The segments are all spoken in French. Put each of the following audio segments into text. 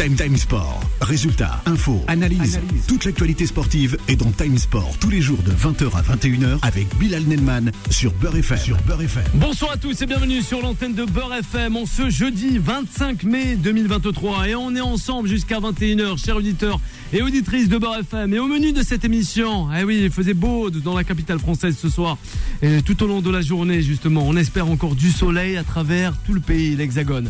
Time Time Sport. Résultats, infos, analyse. Toute l'actualité sportive est dans Time Sport tous les jours de 20h à 21h avec Bilal Nelman sur Beurre FM. Sur Beurre FM. Bonsoir à tous et bienvenue sur l'antenne de Beurre FM en ce jeudi 25 mai 2023 et on est ensemble jusqu'à 21h chers auditeurs et auditrices de Beurre FM et au menu de cette émission, eh oui il faisait beau dans la capitale française ce soir et tout au long de la journée justement on espère encore du soleil à travers tout le pays, l'Hexagone.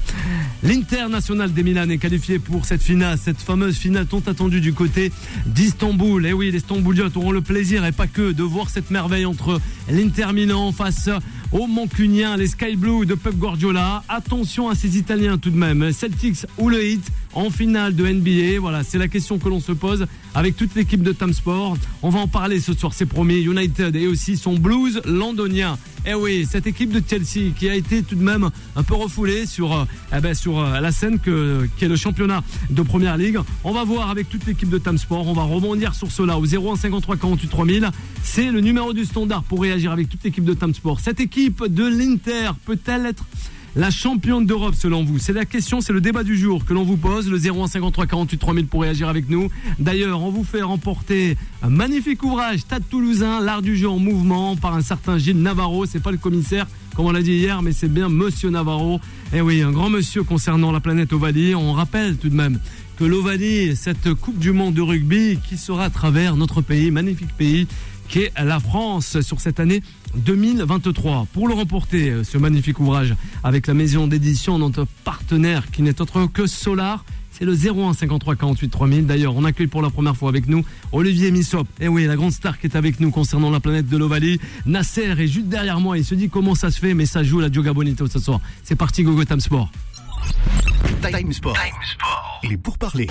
L'International des Milan est qualifié pour cette finale, cette fameuse finale tant attendue du côté d'Istanbul. Et oui, les Stambouliotes auront le plaisir et pas que de voir cette merveille entre l'Inter Milan face aux Mancuniens, les Sky Blue de Pep Guardiola. Attention à ces Italiens tout de même. Celtics ou le Heat en finale de NBA. Voilà, c'est la question que l'on se pose avec toute l'équipe de Tam Sport. On va en parler ce soir, c'est promis. United et aussi son blues londonien. Eh oui, cette équipe de Chelsea qui a été tout de même un peu refoulée sur, eh ben, sur euh, la scène que, qui est le championnat de Première Ligue. On va voir avec toute l'équipe de Tam Sport. On va rebondir sur cela au 0153 48 3000. C'est le numéro du standard pour réagir avec toute l'équipe de Tam Sport. Cette équipe de l'Inter peut-elle être la championne d'Europe selon vous C'est la question, c'est le débat du jour que l'on vous pose, le 0153 48 3000 pour réagir avec nous. D'ailleurs, on vous fait remporter un magnifique ouvrage, Stade Toulousain, l'art du jeu en mouvement par un certain Gilles Navarro, c'est pas le commissaire comme on l'a dit hier, mais c'est bien Monsieur Navarro. Eh oui, un grand monsieur concernant la planète Ovalie. On rappelle tout de même que l'Ovalie, cette Coupe du Monde de rugby qui sera à travers notre pays, magnifique pays, qui est la France sur cette année 2023. Pour le remporter, ce magnifique ouvrage avec la maison d'édition, notre partenaire qui n'est autre que Solar, c'est le 01 53 48 3000. D'ailleurs, on accueille pour la première fois avec nous Olivier Missop. Et oui, la grande star qui est avec nous concernant la planète de l'Ovalie. Nasser est juste derrière moi. Il se dit comment ça se fait, mais ça joue la Dioga Bonito ce soir. C'est parti, Gogo Tam Sport. Time Sport. Il est pour parler.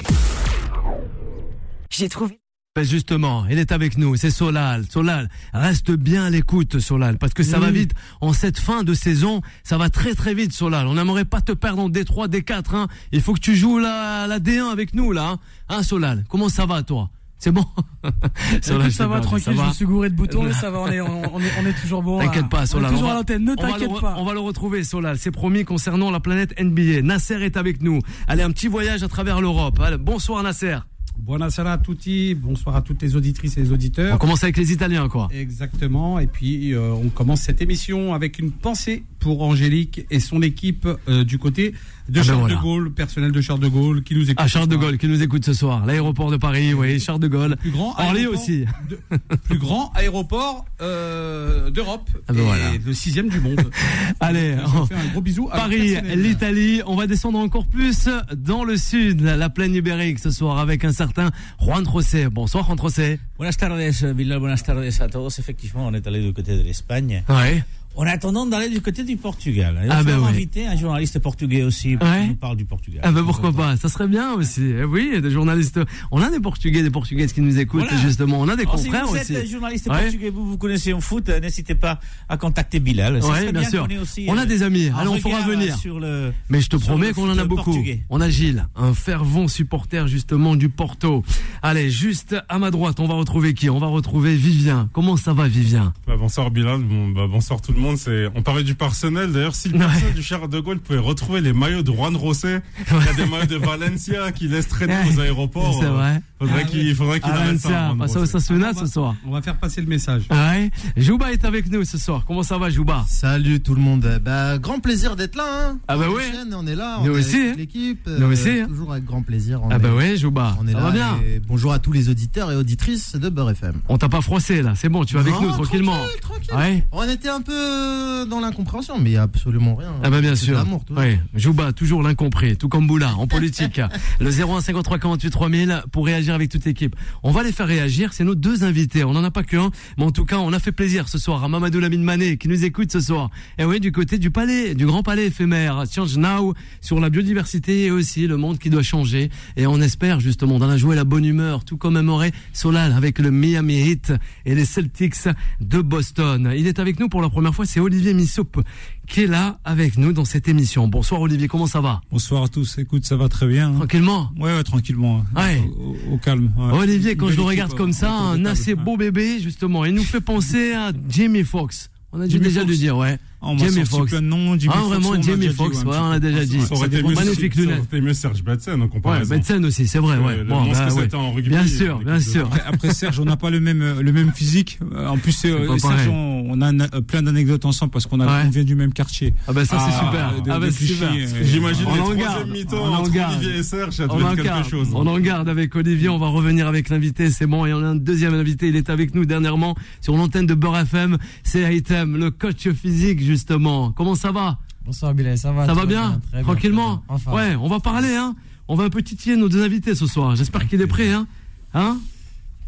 J'ai trouvé. Ben justement, il est avec nous, c'est Solal. Solal, reste bien à l'écoute, Solal, parce que ça va vite. En cette fin de saison, ça va très très vite, Solal. On n'aimerait pas te perdre en D3, D4. Hein. Il faut que tu joues la, la D1 avec nous, là. Hein, hein Solal Comment ça va, toi? C'est bon? Solal, ça va tranquille, je me suis gouré de boutons, mais ça va, on est, on est, on est toujours bon. T'inquiète pas, Solal. On est toujours à l'antenne, ne t'inquiète pas. On va le retrouver, Solal. C'est promis concernant la planète NBA. Nasser est avec nous. Allez, un petit voyage à travers l'Europe. Bonsoir, Nasser. Buonasera a tutti, bonsoir à toutes les auditrices et les On auditeurs. commence avec les Italiens, quoi. Exactement, et puis euh, on commence cette émission avec une pensée pour Angélique et son équipe euh, du côté de Ah ben Charles voilà. de Gaulle, personnel de Charles de Gaulle qui nous écoute. Ah, Charles de. Gaulle qui nous écoute ce soir. L'aéroport de Paris, oui, Charles de Gaulle. Plus grand Orly aussi. de- plus grand aéroport euh, d'Europe Ah ben et voilà. le sixième du monde. Allez, Je fais un gros bisou. à Paris, l'Italie. On va descendre encore plus dans le sud, la plaine ibérique ce soir avec un certain Juan José. Bonsoir Juan José. Buenas tardes, Bilal. Buenas tardes à tous. Effectivement, on est allé du côté de l'Espagne. Ouais. En attendant d'aller du côté du Portugal. Et on Ah va ouais. inviter un journaliste portugais aussi pour Ouais. qui nous parle du Portugal. Ah ben pourquoi pas, ça serait bien aussi. Eh oui, des journalistes. On a des Portugais, des Portugaises qui nous écoutent Voilà. justement. On a des Alors, si confrères vous aussi. êtes journaliste Ouais. portugais, vous vous connaissez en foot, euh, n'hésitez pas à contacter Bilal. Ça Ouais, serait bien bien sûr. qu'on ait aussi, On a euh, des amis. on fera venir. euh, Sur le, Mais je te sur promets qu'on en a beaucoup. portugais. On a Gilles, un fervent supporter justement du Porto. Allez, juste à ma droite, on va retrouver qui? On va retrouver Vivien. Comment ça va, Vivien? Bah, bonsoir Bilal, bon, bah, bonsoir tout le monde. C'est, on parlait du personnel. D'ailleurs, si le Ouais. personnel du Charles de Gaulle pouvait retrouver les maillots de Juan Rosé, il y a des maillots de Valencia qui laissent traîner Ouais. aux aéroports. C'est euh, vrai. Faudrait Ah, qu'il, faudrait qu'il Ah, arrête ça. Juan passe au. Sasuna On va- ce soir. On va faire passer le message. Ouais. Jouba est avec nous ce soir. Comment ça va, Jouba? Salut tout le monde. Bah, grand plaisir d'être là. Hein. Ah bah chaîne, On est là. Nous on est aussi, avec hein. l'équipe. Nous aussi, hein. Toujours avec grand plaisir. On Ah bah ouais, Jouba. On est ça là. va bien. et bonjour à tous les auditeurs et auditrices de Beurre FM. On t'a pas froissé là, c'est bon, tu es avec nous tranquillement. Tranquille, tranquille. Ouais. On était un peu euh, dans l'incompréhension, mais il n'y a absolument rien. Ah bah bien sûr. l'amour. Oui, Jouba, toujours l'incompris, tout comme Boula en politique. le 01 53 48 3000 pour réagir avec toute l'équipe. On va les faire réagir, c'est nos deux invités. On n'en a pas qu'un, mais en tout cas, on a fait plaisir ce soir à Mamadou Lamine Mané qui nous écoute ce soir. Et oui, du côté du palais, du grand palais éphémère, Change Now sur la biodiversité et aussi le monde qui doit changer. Et on espère justement joie et la bonne humeur, tout commémorer Solal avec le Miami Heat et les Celtics de Boston. Il est avec nous pour la première fois, c'est Olivier Missoup qui est là avec nous dans cette émission. Bonsoir Olivier, comment ça va? Bonsoir à tous. Écoute, ça va très bien. hein. Tranquillement? Ouais, ouais, tranquillement. Ouais. Au, au calme. ouais. Olivier, quand je le regarde équipe, comme ça, un assez beau bébé, justement, il nous fait penser à Jimmy Fox. On a dû Jimmy déjà Fox. le dire, ouais. On m'a Jamie Foxx. Jimmy Ah, Fox, vraiment, on Jamie déjà dit, Fox, ouais, ouais, on l'a déjà dit. Ça aurait été mieux, Magnifique mieux Serge Betsen en Ouais, comparaison. Betsen aussi, c'est vrai, ouais. le Bon, bah, ouais. en rugby, Bien euh, sûr, bien sûr. Après, après, Serge, on n'a pas le même euh, le même physique. Euh, En plus, euh, Serge, on, on a euh, plein d'anecdotes ensemble parce qu'on a Ouais. on vient du même quartier. Ah bah ça c'est Ah, super. de- ah bah c'est super. euh, J'imagine On les en troisième garde, mi-temps on en entre. Olivier et Serge, ça On être quelque chose. on en garde avec Olivier, on va revenir avec l'invité, c'est bon, et on a un deuxième invité, il est avec nous dernièrement sur l'antenne de Beurre FM, c'est Item, le coach physique justement. Comment ça va Bonsoir Bilal, ça va Ça va bien, Tranquillement bien. Enfin. Ouais, on va parler, hein On va un peu titiller nos deux invités ce soir, j'espère qu'il est prêt, hein Hein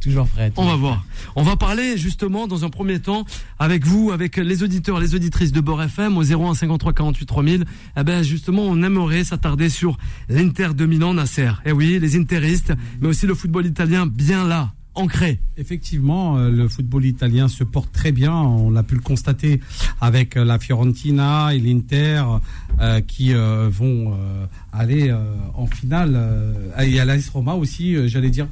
Toujours prêt. On va voir. On va parler justement dans un premier temps avec vous, avec les auditeurs, les auditrices de Beurre FM au 01 53 48 3000. Eh ben justement, on aimerait s'attarder sur l'Inter de Milan, Nasser. Eh oui, les interistes, mais aussi le football italien bien là, ancré. Effectivement, euh, le football italien se porte très bien. On l'a pu le constater avec euh, la Fiorentina et l'Inter euh, qui vont aller euh, en finale. euh, et à l'AS Roma aussi, euh, j'allais dire,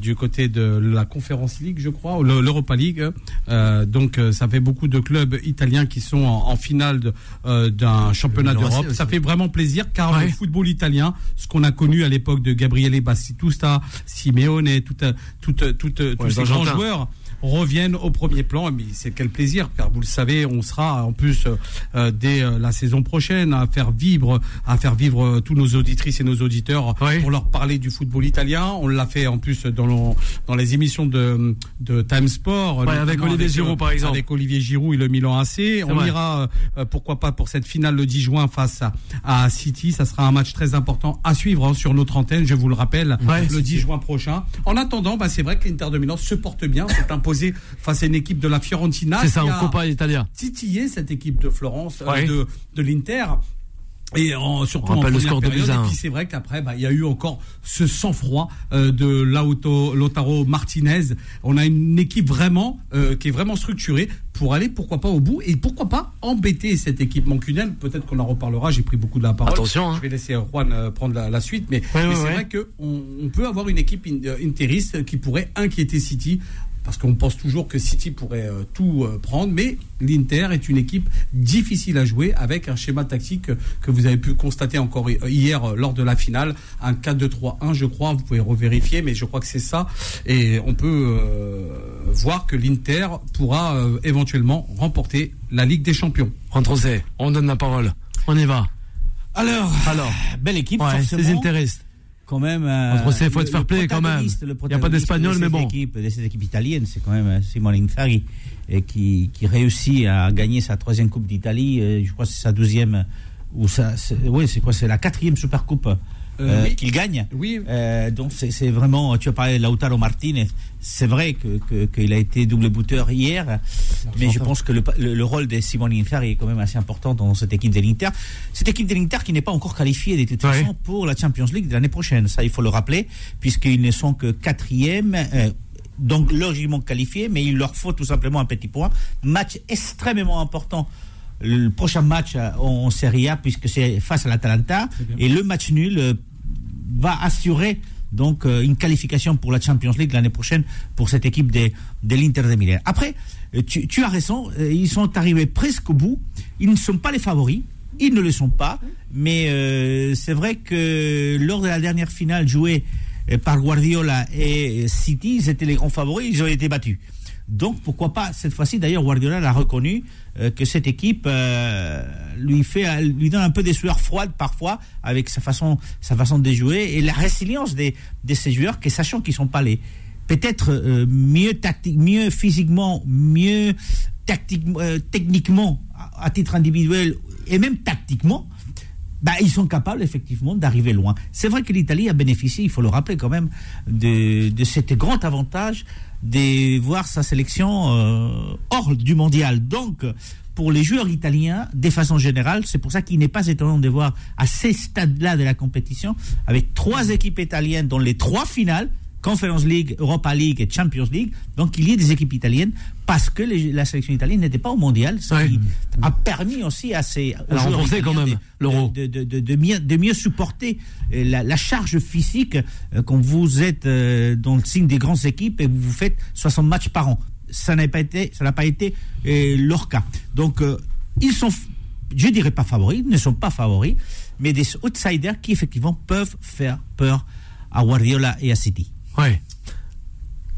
du côté de la Conference League, je crois, ou le- l'Europa League. Euh, donc, euh, ça fait beaucoup de clubs italiens qui sont en, en finale euh, d'un championnat d'Europe. Ça fait vraiment plaisir car Ouais. le football italien, ce qu'on a connu à l'époque de Gabriele Bastitusta, Simeone, tout, tout, tout, tous ces grands joueurs reviennent au premier plan. Mais c'est quel plaisir, car vous le savez, on sera en plus euh, euh, dès euh, la saison prochaine à faire vivre, à faire vivre euh, tous nos auditrices et nos auditeurs Oui. pour leur parler du football italien. On l'a fait en plus dans, le- dans les émissions de, de Time Sport, avec Olivier Giroud, par exemple. Avec Olivier Giroud et le Milan AC. On vrai. ira, euh, pourquoi pas, pour cette finale le 10 juin face à, à City. Ça sera un match très important à suivre hein, sur notre antenne, je vous le rappelle, Ouais. le 10 juin prochain. En attendant, bah, c'est vrai que l'Inter de Milan se porte bien, imposé face à une équipe de la Fiorentina. C'est ça, en Coppa Italia. titillé cette équipe de Florence, euh, Ouais. de, de l'Inter. Et en, surtout On en le score de période. à Et un. puis c'est vrai qu'après, bah, il y a eu encore ce sang-froid euh, de Lauto, Lautaro Martinez. On a une équipe vraiment euh, qui est vraiment structurée pour aller, pourquoi pas, au bout et pourquoi pas embêter cette équipe mancunienne. Peut-être qu'on en reparlera. J'ai pris beaucoup de la parole. Attention, hein. Je vais laisser Juan euh, prendre la, la suite, mais, Ouais, mais ouais, c'est ouais. vrai qu'on on peut avoir une équipe in- euh, interiste qui pourrait inquiéter City. Parce qu'on pense toujours que City pourrait euh, tout euh, prendre, mais l'Inter est une équipe difficile à jouer avec un schéma tactique euh, que vous avez pu constater encore hi- hier euh, lors de la finale, un 4-2-3-1 je crois, vous pouvez revérifier, mais je crois que c'est ça, et on peut euh, voir que l'Inter pourra euh, éventuellement remporter la Ligue des Champions. Trocé, on donne la parole. On y va. Alors, Alors, belle équipe, ouais, forcément. ces interistes. Quand même. euh, Entre ces, le- être fair play quand même. Il y a pas d'Espagnol, de mais bon. équipe- de cette équipe italienne, c'est quand même euh, Simone Inzaghi et qui, qui réussit à gagner sa troisième Coupe d'Italie. euh, Je crois que c'est sa douzième. Ou c'est- oui, c'est quoi C'est la quatrième Super Coupe euh, oui. qu'il gagne. Oui, Euh, donc c'est vraiment, tu as parlé de Lautaro Martinez, c'est vrai que que- qu'il a été double buteur hier, mais je pense que le, le, le rôle de Simone Inzaghi est quand même assez important dans cette équipe de l'Inter. Cette équipe de l'Inter qui n'est pas encore qualifiée de toute façon pour la Champions League de l'année prochaine, ça il faut le rappeler, puisqu'ils ne sont que quatrième. euh, donc logiquement qualifiés, mais il leur faut tout simplement un petit point. Match extrêmement important le prochain match euh, en Serie A puisque c'est face à l'Atalanta et le match nul euh, va assurer donc euh, une qualification pour la Champions League l'année prochaine pour cette équipe de, de l'Inter de Milan. Après, euh, tu, as raison, euh, ils sont arrivés presque au bout. Ils ne sont pas les favoris, ils ne le sont pas, mais c'est vrai que lors de la dernière finale jouée par Guardiola et City, ils étaient les grands favoris, ils ont été battus. Donc pourquoi pas cette fois-ci d'ailleurs Guardiola l'a reconnu euh, que cette équipe euh, lui fait lui donne un peu des sueurs froides parfois avec sa façon sa façon de jouer et la résilience des de ces joueurs que sachant qu'ils sont pas les peut-être euh, mieux tactique mieux physiquement mieux tactique techniquement à, à titre individuel et même tactiquement bah, ils sont capables effectivement d'arriver loin. C'est vrai que l'Italie a bénéficié, il faut le rappeler quand même, de, de cet grand avantage de voir sa sélection euh, hors du mondial. Donc, pour les joueurs italiens, de façon générale, c'est pour ça qu'il n'est pas étonnant de voir à ces stades-là de la compétition, avec trois équipes italiennes dans les trois finales, Conference League, Europa League et Champions League. Donc il y a des équipes italiennes parce que les- la sélection italienne n'était pas au mondial, ce Ouais. qui a permis aussi à ces aux Elle a joueurs remporté quand même de- l'Euro. de, de, de, de mieux, de mieux supporter euh, la, la charge physique euh, quand vous êtes euh, dans le signe des grandes équipes et vous faites 60 matchs par an. Ça n'a pas été, ça n'a pas été euh, leur cas. Donc ils sont, je dirais pas favoris, ne sont pas favoris, mais des outsiders qui effectivement peuvent faire peur à Guardiola et à City. Ouais.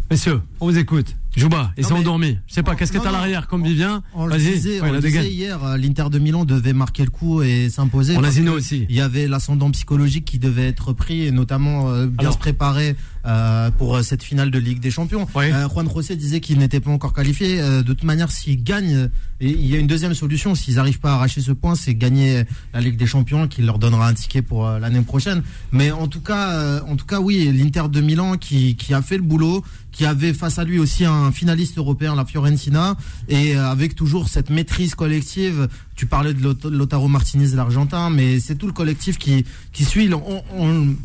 Messieurs, on vous écoute. Jouba, ils sont endormis. Je sais pas, qu'est-ce que t'as à l'arrière comme Vivien On le disait, on le disait hier, l'Inter de Milan devait marquer le coup et s'imposer. On a aussi. Il y avait l'ascendant psychologique qui devait être pris et notamment euh, bien se préparer euh, pour cette finale de Ligue des Champions. Juan José disait qu'il n'était pas encore qualifié. de toute manière, s'ils gagnent, il y a une deuxième solution. S'ils n'arrivent pas à arracher ce point, c'est gagner la Ligue des Champions qui leur donnera un ticket pour l'année prochaine. Mais en tout cas, en tout cas, oui, l'Inter de Milan qui, qui a fait le boulot, qui avait face à lui aussi un finaliste européen, la Fiorentina, et euh, avec toujours cette maîtrise collective. Tu parlais de Lotaro Martinez, l'Argentin, mais c'est tout le collectif qui, qui suit. On, on,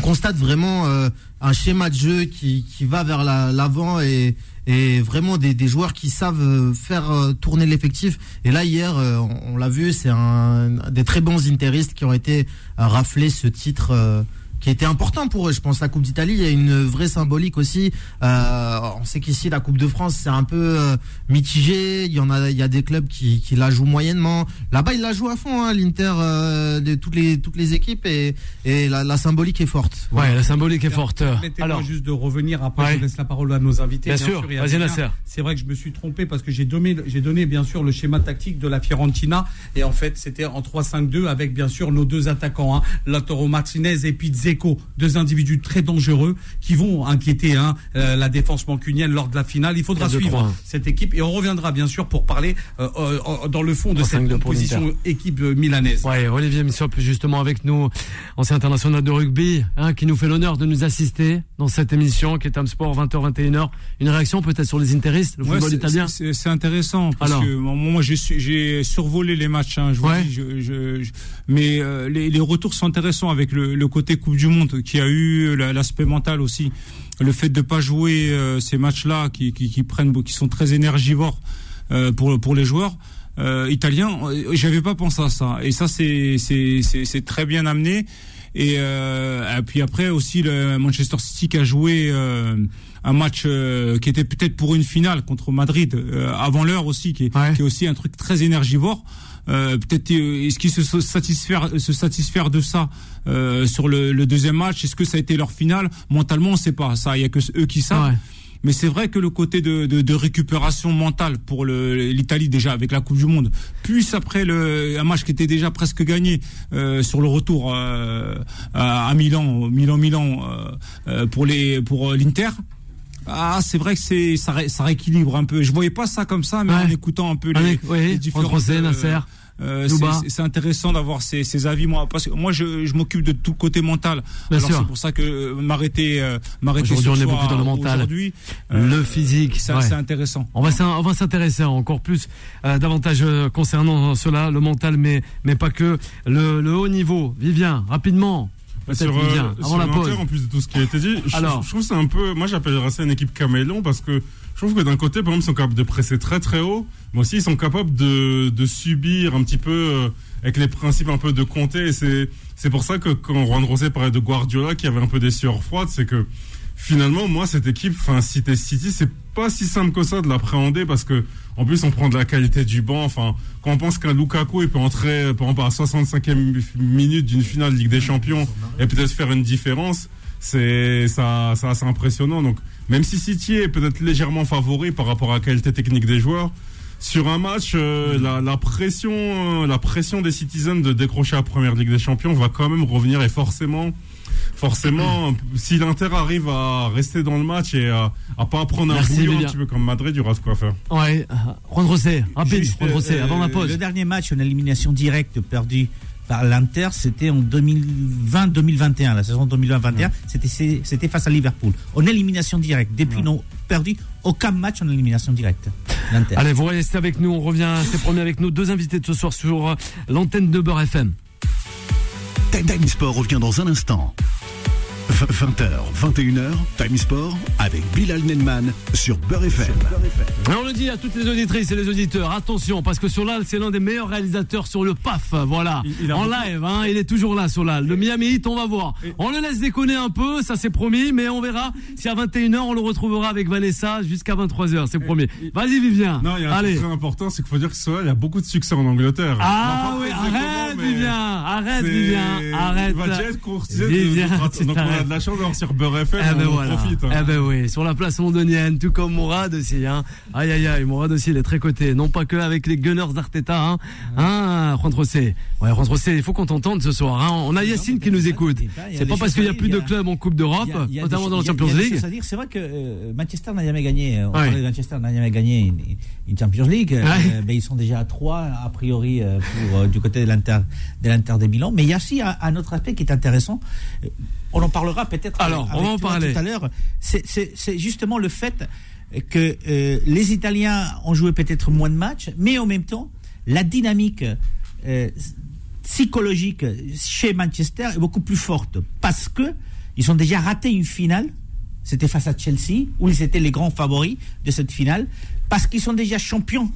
constate vraiment euh, un schéma de jeu qui, va vers l'avant et, vraiment des, joueurs qui savent euh, faire tourner l'effectif. Et là hier, on, l'a vu, c'est des très bons interistes qui ont été raflés ce titre qui était important pour eux. Je pense la Coupe d'Italie, il y a une vraie symbolique aussi. Euh, on sait qu'ici la Coupe de France c'est un peu euh, mitigé. Il y en a, il y a des clubs qui, qui la jouent moyennement. Là-bas, ils la jouent à fond, hein, l'Inter euh, de toutes les toutes les équipes et, et la, la symbolique est forte. Ouais, la symbolique est forte. Alors juste de revenir après, je laisse la parole à nos invités. Bien, sûr, vas-y Nasser. C'est vrai que je me suis trompé parce que j'ai donné j'ai donné bien sûr le schéma tactique de la Fiorentina et en fait c'était en 3-5-2 avec bien sûr nos deux attaquants, hein, Lautaro Martinez et Pizzi deux individus très dangereux qui vont inquiéter hein, euh, la défense mancunienne lors de la finale. Il faudra suivre cette équipe et on reviendra bien sûr pour parler euh, euh, dans le fond de cette position équipe milanaise. Ouais, Olivier Missop justement avec nous, ancien international de rugby, hein, qui nous fait l'honneur de nous assister dans cette émission qui est un sport 20h 21h. Une réaction peut-être sur les intéressés, le football italien. C'est intéressant parce que moi j'ai survolé les matchs, hein, je, mais les, retours sont intéressants avec le, le côté Coupe du Monde qui a eu l'aspect mental aussi. Le fait de pas jouer euh, ces matchs-là qui, qui, prennent, qui sont très énergivores euh, pour pour les joueurs. Euh, italiens, j'avais pas pensé à ça. Et ça, c'est c'est très bien amené. Et, et, puis après aussi le Manchester City qui a joué un match qui était peut-être pour une finale contre Madrid avant l'heure aussi, qui est, qui est aussi un truc très énergivore. Euh, peut-être euh, est-ce qu'ils se satisfaire se satisfaire de ça euh, sur le, le, deuxième match? Est-ce que ça a été leur finale? Mentalement, on sait pas. Ça, il y a que eux qui savent. Mais c'est vrai que le côté de, de, de récupération mentale pour l'Italie déjà avec la Coupe du Monde, puis après le, un match qui était déjà presque gagné euh, sur le retour euh, à, Milan, Milan, Milan euh, pour les pour l'Inter. Ah, c'est vrai que c'est ça, ça rééquilibre un peu. Je voyais pas ça comme ça, mais en écoutant un peu les, les différents. Euh, euh, c'est intéressant d'avoir ces, ces, avis moi parce que moi je, je m'occupe de tout côté mental. Bien alors c'est pour ça que euh, m'arrêter euh, m'arrêter aujourd'hui on est beaucoup dans le mental. le physique c'est intéressant. On va on va s'intéresser encore plus davantage concernant cela le mental mais mais pas que. Le, le haut niveau Vivien rapidement sur, euh, sur en plus de tout ce qui a été dit, je, Alors, je trouve c'est un peu, moi j'appellerais ça une équipe caméléon parce que je trouve que d'un côté, par exemple, ils sont capables de presser très très haut, mais aussi ils sont capables de, de subir un petit peu euh, avec les principes un peu de compter. Et c'est c'est pour ça que quand Juan Rosé parlait de Guardiola, qui avait un peu des sueurs froides, c'est que finalement, moi, cette équipe, enfin, City City, c'est pas si simple que ça de l'appréhender parce que, en plus, on prend de la qualité du banc. Enfin, quand on pense qu'un Lukaku, il peut entrer, par exemple, à 65e minute d'une finale de Ligue des Champions et peut-être faire une différence, c'est, ça, ça, assez impressionnant. Donc, même si City est peut-être légèrement favori par rapport à la qualité technique des joueurs, sur un match, euh, la, pression, euh, la pression des Citizens de décrocher la première Ligue des Champions va quand même revenir et forcément, forcément, si l'Inter arrive à rester dans le match et à, à pas prendre un bouillon un petit peu comme Madrid, il y aura de quoi faire. Ouais, Juan Rosé, rapide, Juan Rosé, avant la pause. Le dernier match, une élimination directe perdue par l'Inter, c'était en 2020-2021, la saison 2020-2021, c'était c'était face à Liverpool. En élimination directe, depuis non perdu aucun match en élimination directe. Allez, vous restez avec nous, on revient, c'est promis avec nous, deux invités de ce soir sur euh, l'antenne de Beurre FM. Time Sport revient dans un instant. 20h, 21h, Time Sport avec Bilal Nenman sur Beurre FM. on le dit à toutes les auditrices et les auditeurs, attention, parce que Solal, c'est l'un des meilleurs réalisateurs sur le PAF. Voilà. en live, hein, il est toujours là, Solal. Le Miami Heat, on va voir. On le laisse déconner un peu, ça c'est promis, mais on verra si à 21h, on le retrouvera avec Vanessa jusqu'à 23h, c'est promis. Vas-y, Vivien. Non, il y a un truc très important, c'est qu'il faut dire que Solal, il a beaucoup de succès en Angleterre. Ah oui, arrête, Vivien. Arrête, Vivien. Arrête. Vivien, de la chance d'avoir sur Beurre FM, eh ben on profite. Hein. Eh ben oui, sur la place londonienne, tout comme Mourad aussi. Hein. Aïe aïe aïe, Mourad aussi, il est très coté. Non pas que avec les Gunners d'Arteta. Hein, hein Juan Rossé. Ouais, Juan Rossé, il faut qu'on t'entende ce soir. Hein. On a Yacine qui nous écoute. C'est pas parce qu'il y a plus de clubs en Coupe d'Europe, notamment dans la Champions League. C'est vrai que euh, Manchester n'a jamais gagné. On parlait de Manchester n'a jamais gagné une Champions League. Euh, ben, ils sont déjà à 3 a priori euh, pour du côté de l'Inter de l'Inter des Milan. Mais il y a aussi un autre aspect qui est intéressant on en parlera peut-être Alors, on va en parler. tout à l'heure. C'est justement le fait que euh, les Italiens ont joué peut-être moins de matchs, mais en même temps, la dynamique euh, psychologique chez Manchester est beaucoup plus forte parce que ils ont déjà raté une finale. C'était face à Chelsea, où ils étaient les grands favoris de cette finale, parce qu'ils sont déjà champions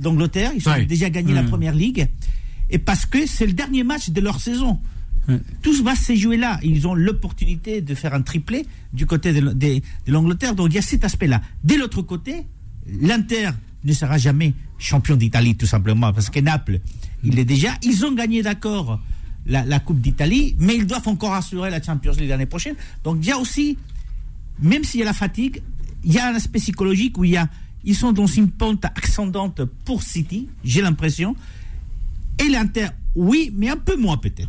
d'Angleterre, ils ont déjà gagné la première ligue, et parce que c'est le dernier match de leur saison. Tout va se jouer là. Ils ont l'opportunité de faire un triplé du côté de, l'Angleterre. Donc il y a cet aspect-là. De l'autre côté, l'Inter ne sera jamais champion d'Italie, tout simplement, parce que Naples, il est déjà. Ils ont gagné, d'accord, la, Coupe d'Italie, mais ils doivent encore assurer la Champions League l'année prochaine. Donc il y a aussi, même s'il y a la fatigue, il y a un aspect psychologique où ils sont dans une pente ascendante pour City, j'ai l'impression. Et l'Inter, oui, mais un peu moins peut-être.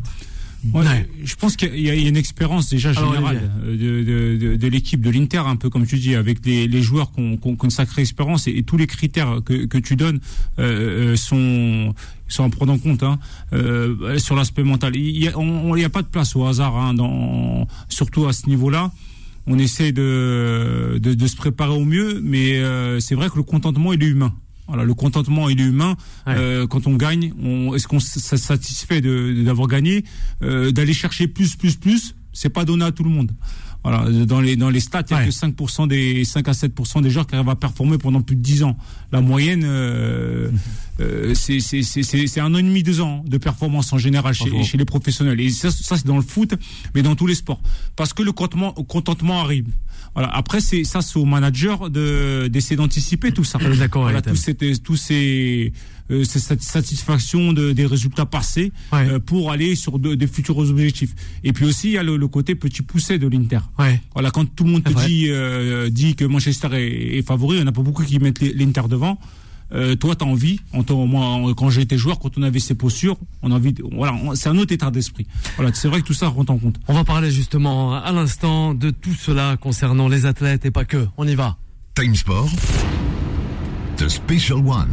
Je pense qu'il y, a une expérience déjà générale euh, de, l'équipe de l'Inter, un peu comme tu dis, avec les, joueurs qui ont, une sacrée expérience et, tous les critères que, tu donnes euh, euh, sont sont à prendre en compte hein, sur l'aspect mental. Il n'y a, a, pas de place au hasard, hein, dans, surtout à ce niveau-là. On essaie de, de, se préparer au mieux, mais c'est vrai que le contentement il est humain. Voilà, le contentement il est humain. Euh, quand on gagne, on, est-ce qu'on se satisfait d'avoir gagné? Euh, D'aller chercher plus, plus, plus, c'est pas donné à tout le monde. Voilà, dans les dans les stats, il y a que 5% des 5 à 7% des joueurs qui arrivent à performer pendant plus de 10 ans. La moyenne, euh, euh, c'est c'est c'est un an et demi, deux ans de performance en général chez, chez les professionnels. Et ça, ça c'est dans le foot, mais dans tous les sports, parce que le contentement contentement arrive. Voilà. Après, c'est ça, c'est au manager de d'essayer d'anticiper tout ça. D'accord. Voilà, tous ces tous ces euh, cette satisfaction de, des résultats passés euh, pour aller sur des futurs objectifs. Et puis aussi, il y a le, côté petit poussé de l'Inter. Ouais. Voilà, quand tout le monde te dit, euh, dit que Manchester est, est favori, il n'y en a pas beaucoup qui mettent l'Inter devant. Euh, toi, tu as envie, en moi, quand j'étais joueur, quand on avait ces postures, on a envie, voilà, c'est un autre état d'esprit. Voilà, c'est vrai que tout ça rentre en compte. On va parler justement à l'instant de tout cela concernant les athlètes et pas que. On y va. Time Sport. Special One.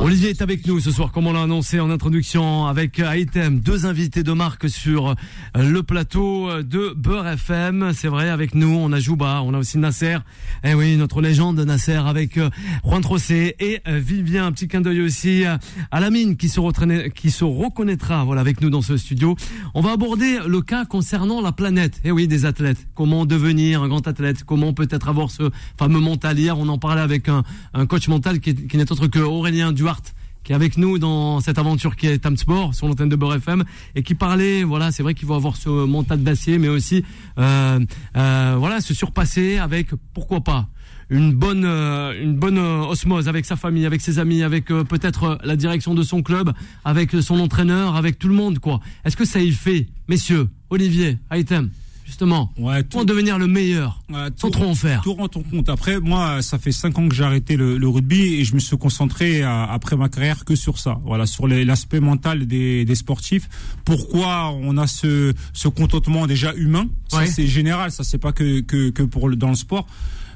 Olivier est avec nous ce soir, comme on l'a annoncé en introduction, avec Item, deux invités de marque sur euh, le plateau de Beurre FM. C'est vrai, avec nous, on a Jouba, on a aussi Nasser. Eh oui, notre légende Nasser avec euh, Juan Trossé et euh, Vivien. Un petit clin d'œil aussi à la mine qui se, reconnaîtra, voilà, avec nous dans ce studio. On va aborder le cas concernant la planète. Eh oui, des athlètes. Comment devenir un grand athlète? Comment peut-être avoir ce fameux mental? Hier? On en parlait avec un coach qui, n'est autre que Aurélien Duarte qui est avec nous dans cette aventure qui est Tam Sport sur l'antenne de Beurre FM et qui parlait voilà c'est vrai qu'il va avoir ce mental d'acier mais aussi euh, euh, voilà se surpasser avec pourquoi pas une bonne euh, une bonne osmose avec sa famille avec ses amis avec peut-être la direction de son club avec son entraîneur avec tout le monde quoi. Est-ce que ça y fait messieurs? Olivier Item justement ouais, pour devenir le meilleur sans trop en faire Tout rend ton compte. Après, moi, ça fait cinq ans que j'ai arrêté le, rugby et je me suis concentré après ma carrière que sur ça. Voilà, sur l'aspect mental des, des, sportifs. Pourquoi on a ce, ce contentement déjà humain? Ça, c'est général. Ça, c'est pas que, que, que pour le, dans le sport.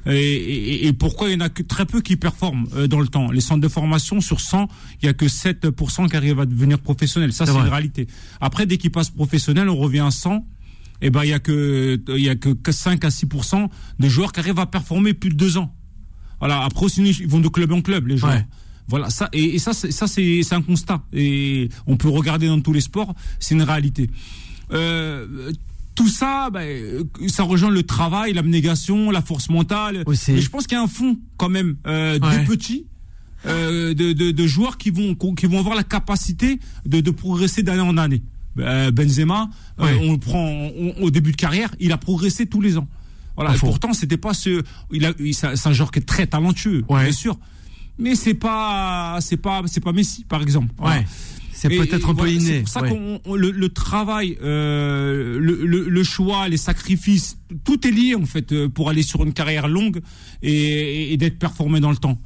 Et, et, pourquoi il y en a que très peu qui performent euh, dans le temps? Les centres de formation sur 100, il y a que 7% qui arrivent à devenir professionnels. Ça, c'est une réalité. Après, dès qu'ils passent professionnels, on revient à 100 eh ben il y a que il y a que 5 à 6 de joueurs qui arrivent à performer plus de deux ans. Voilà. Après aussi ils vont de club en club les joueurs. Voilà ça et, ça ça c'est un constat et on peut regarder dans tous les sports, c'est une réalité. Euh, tout ça, bah, ça rejoint le travail, l'abnégation, la force mentale. Et je pense qu'il y a un fond quand même euh, de petits. Euh, de, de, joueurs qui vont qui vont avoir la capacité de, de progresser d'année en année. Euh, Benzema, euh, on le prend au début de carrière, il a progressé tous les ans. Voilà. Et pourtant, c'était pas ce. Il a, c'est un joueur qui est très talentueux, bien sûr. Mais c'est pas, c'est pas, c'est pas Messi, par exemple. Ouais. C'est peut-être un peu inné. C'est pour ça qu'on le, travail, euh, le, le, choix, les sacrifices, tout est lié en fait pour aller sur une carrière longue et, et d'être performé dans le temps.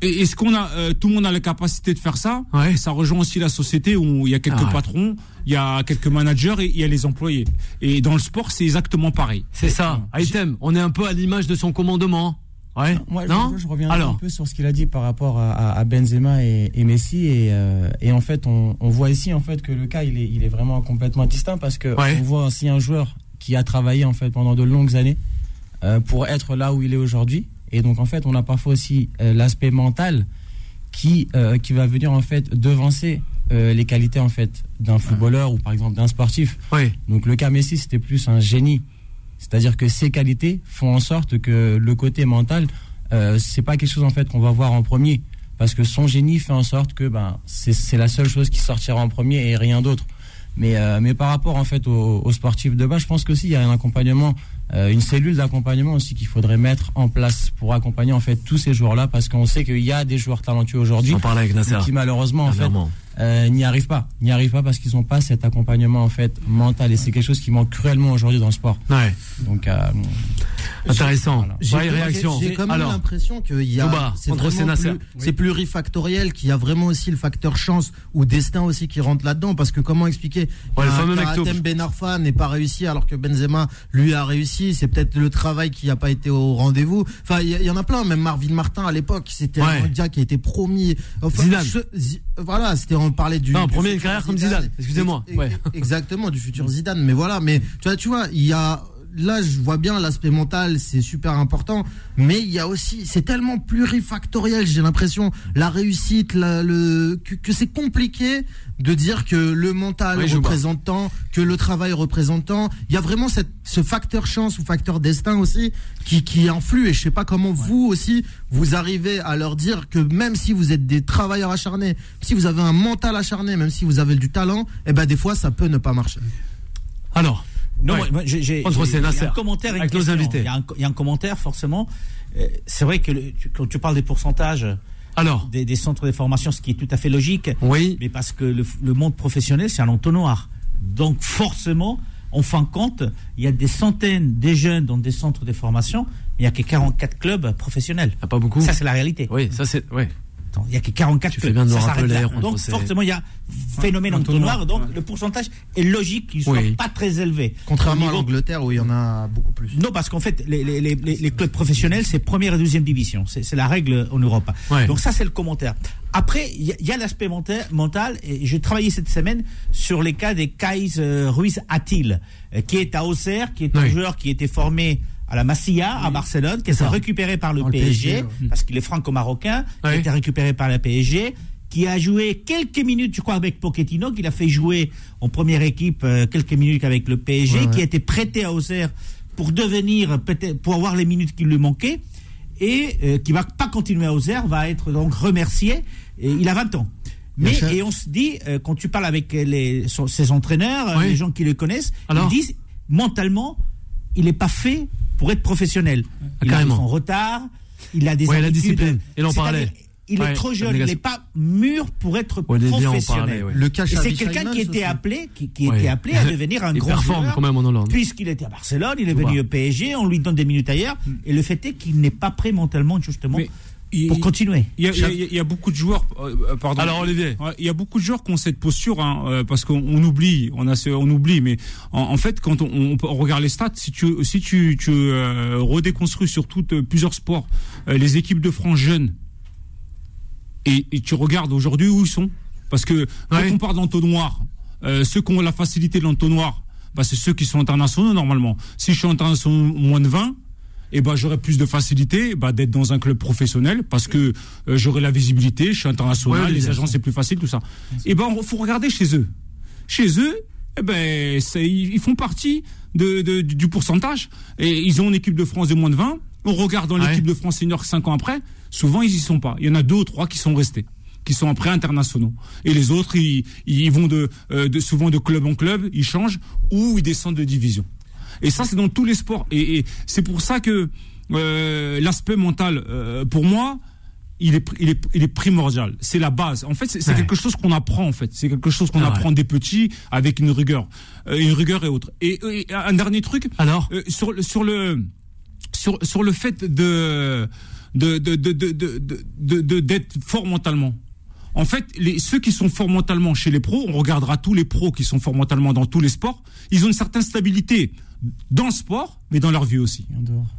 Et est-ce qu'on a euh, tout le monde a la capacité de faire ça ouais. Ça rejoint aussi la société où il y a quelques ah patrons, il y a quelques managers et il y a les employés. Et dans le sport, c'est exactement pareil. C'est ça. Item, on est un peu à l'image de son commandement. Ouais. Moi, non je, reviens un peu sur ce qu'il a dit par rapport à, Benzema et, Messi et, euh, et, en fait on, on, voit ici en fait que le cas il est, il est vraiment complètement distinct parce que on voit aussi un joueur qui a travaillé en fait pendant de longues années euh, pour être là où il est aujourd'hui et donc en fait on a parfois aussi euh, l'aspect mental qui qui va venir en fait devancer les qualités en fait d'un footballeur ou par exemple d'un sportif. Donc le cas Messi c'était plus un génie c'est-à-dire que ces qualités font en sorte que le côté mental, euh, c'est pas quelque chose en fait qu'on va voir en premier, parce que son génie fait en sorte que ben c'est la seule chose qui sortira en premier et rien d'autre. Mais, euh, mais par rapport en fait aux, sportifs de bas, je pense qu'aussi il y a un accompagnement, euh, une cellule d'accompagnement aussi qu'il faudrait mettre en place pour accompagner en fait tous ces joueurs-là, parce qu'on sait qu'il y a des joueurs talentueux aujourd'hui qui malheureusement en fait euh, n'y arrivent pas. N'y arrivent pas parce qu'ils n'ont pas cet accompagnement en fait mental et c'est quelque chose qui manque cruellement aujourd'hui dans le sport. Ouais. Donc euh, intéressant. J'ai réaction. J'ai quand même l'impression qu'il y a c'est plus, plurifactoriel, qu'il y a vraiment aussi le facteur chance ou destin aussi qui rentre là-dedans parce que comment expliquer ouais, que Ben Arfa n'est pas réussi alors que Benzema lui a réussi, c'est peut-être le travail qui n'a pas été au rendez-vous. Enfin, il y, en a plein, même Marvin Martin à l'époque, c'était un gars qui a été promis. Enfin, voilà, c'était on parlait du. Non, premier carrière comme Zidane. Excusez-moi. Exactement, du futur Zidane. Mais voilà, mais tu vois, tu vois, il y a là, je vois bien l'aspect mental, c'est super important, mais il y a aussi, c'est tellement plurifactoriel, j'ai l'impression, la réussite, le, que, c'est compliqué de dire que le mental représente tant, que le travail représente tant. Il y a vraiment cette, ce facteur chance ou facteur destin aussi qui, qui influe, et je sais pas comment vous aussi, vous arrivez à leur dire que même si vous êtes des travailleurs acharnés, si vous avez un mental acharné, même si vous avez du talent, eh ben des fois ça peut ne pas marcher. Alors, non, j'ai un commentaire avec nos invités. Il y, a un, commentaire forcément. Euh, c'est vrai que quand tu parles des pourcentages. Alors, des, centres de formation, ce qui est tout à fait logique. Oui. Mais parce que le, monde professionnel, c'est un entonnoir. Donc forcément, en fin de compte, il y a des centaines de jeunes dans des centres de formation, il n'y a que 44 clubs professionnels. Ah, pas beaucoup. Ça, c'est la réalité. Oui, ça c'est. Ouais. Il n'y a que 44 tu fais bien de ça Donc forcément, il y a phénomène entonnoir. Donc le pourcentage est logique qu'il ne soit pas très élevé. Contrairement à l'Angleterre où il y en a beaucoup plus. Non, parce qu'en fait, les, les, les, les, clubs professionnels, c'est première et deuxième division. C'est la règle en Europe. Donc ça, c'est le commentaire. Après, il y a, l'aspect mental, et j'ai travaillé cette semaine sur les cas des Kais euh, Ruiz Atil, euh, qui est à Auxerre, qui est un joueur qui était formé à la Masia, à Barcelone, qui été récupéré par le PSG, parce qu'il est franco-marocain, qui a été récupéré par la PSG, qui a joué quelques minutes, je crois, avec Pochettino, qu'il a fait jouer en première équipe euh, quelques minutes avec le PSG, qui a été prêté à Auxerre pour devenir, pour avoir les minutes qui lui manquaient, et euh, qui va pas continuer à Auxerre, va être donc remercié. Et il a 20 ans. Mais et on se dit, euh, quand tu parles avec les, ses entraîneurs, les gens qui le connaissent, ils disent mentalement, il n'est pas fait pour être professionnel. Il Carrément. a son retard, il a des ouais, la discipline. Il en parlait. Il est trop jeune, il n'est pas mûr pour être professionnel. Le c'est quelqu'un qui était appelé, qui, était appelé à devenir un il grand joueur. quand même en Hollande. Puisqu'il était à Barcelone, il est venu au PSG, on lui donne des minutes ailleurs, mm. et le fait est qu'il n'est pas prêt mentalement justement pour continuer. Il y, a, beaucoup de joueurs. Euh, euh, pardon. Alors Olivier, il y a beaucoup de joueurs qui ont cette posture hein, euh, parce qu'on oublie, on a, on oublie, mais en, fait, quand on, regarde les stats, si tu, si tu, tu redéconstruis sur toutes plusieurs sports, les équipes de France jeunes, et, tu regardes aujourd'hui où ils sont, parce que quand on parle d'entonnoir, ceux qui ont la facilité de l'entonnoir, bah, c'est ceux qui sont internationaux normalement. Si je suis international moins de 20 eh ben j'aurais plus de facilité bah, d'être dans un club professionnel parce que euh, j'aurai la visibilité, je suis international, les agents c'est plus facile, tout ça. Et eh ben faut regarder chez eux. Chez eux, eh ben, ils font partie de, du pourcentage. Et ils ont une équipe de France de moins de 20. On regarde dans l'équipe de France senior 5 ans après, souvent ils y sont pas. Il y en a deux ou trois qui sont restés qui sont après internationaux. Et les autres, ils, ils vont de, euh, de, souvent de club en club, ils changent ou ils descendent de division. Et ça, c'est dans tous les sports. Et, c'est pour ça que euh, l'aspect mental, euh, pour moi, il est, il est, il est primordial. C'est la base. En fait, c'est quelque chose qu'on apprend. En fait, c'est quelque chose qu'on apprend des petits avec une rigueur, euh, une rigueur et autres. Et, un dernier truc. Alors, sur sur le sur sur le fait de de de de de de d'être fort mentalement. En fait, les, ceux qui sont fort mentalement chez les pros, on regardera tous les pros qui sont fort mentalement dans tous les sports, ils ont une certaine stabilité dans le sport, mais dans leur vie aussi.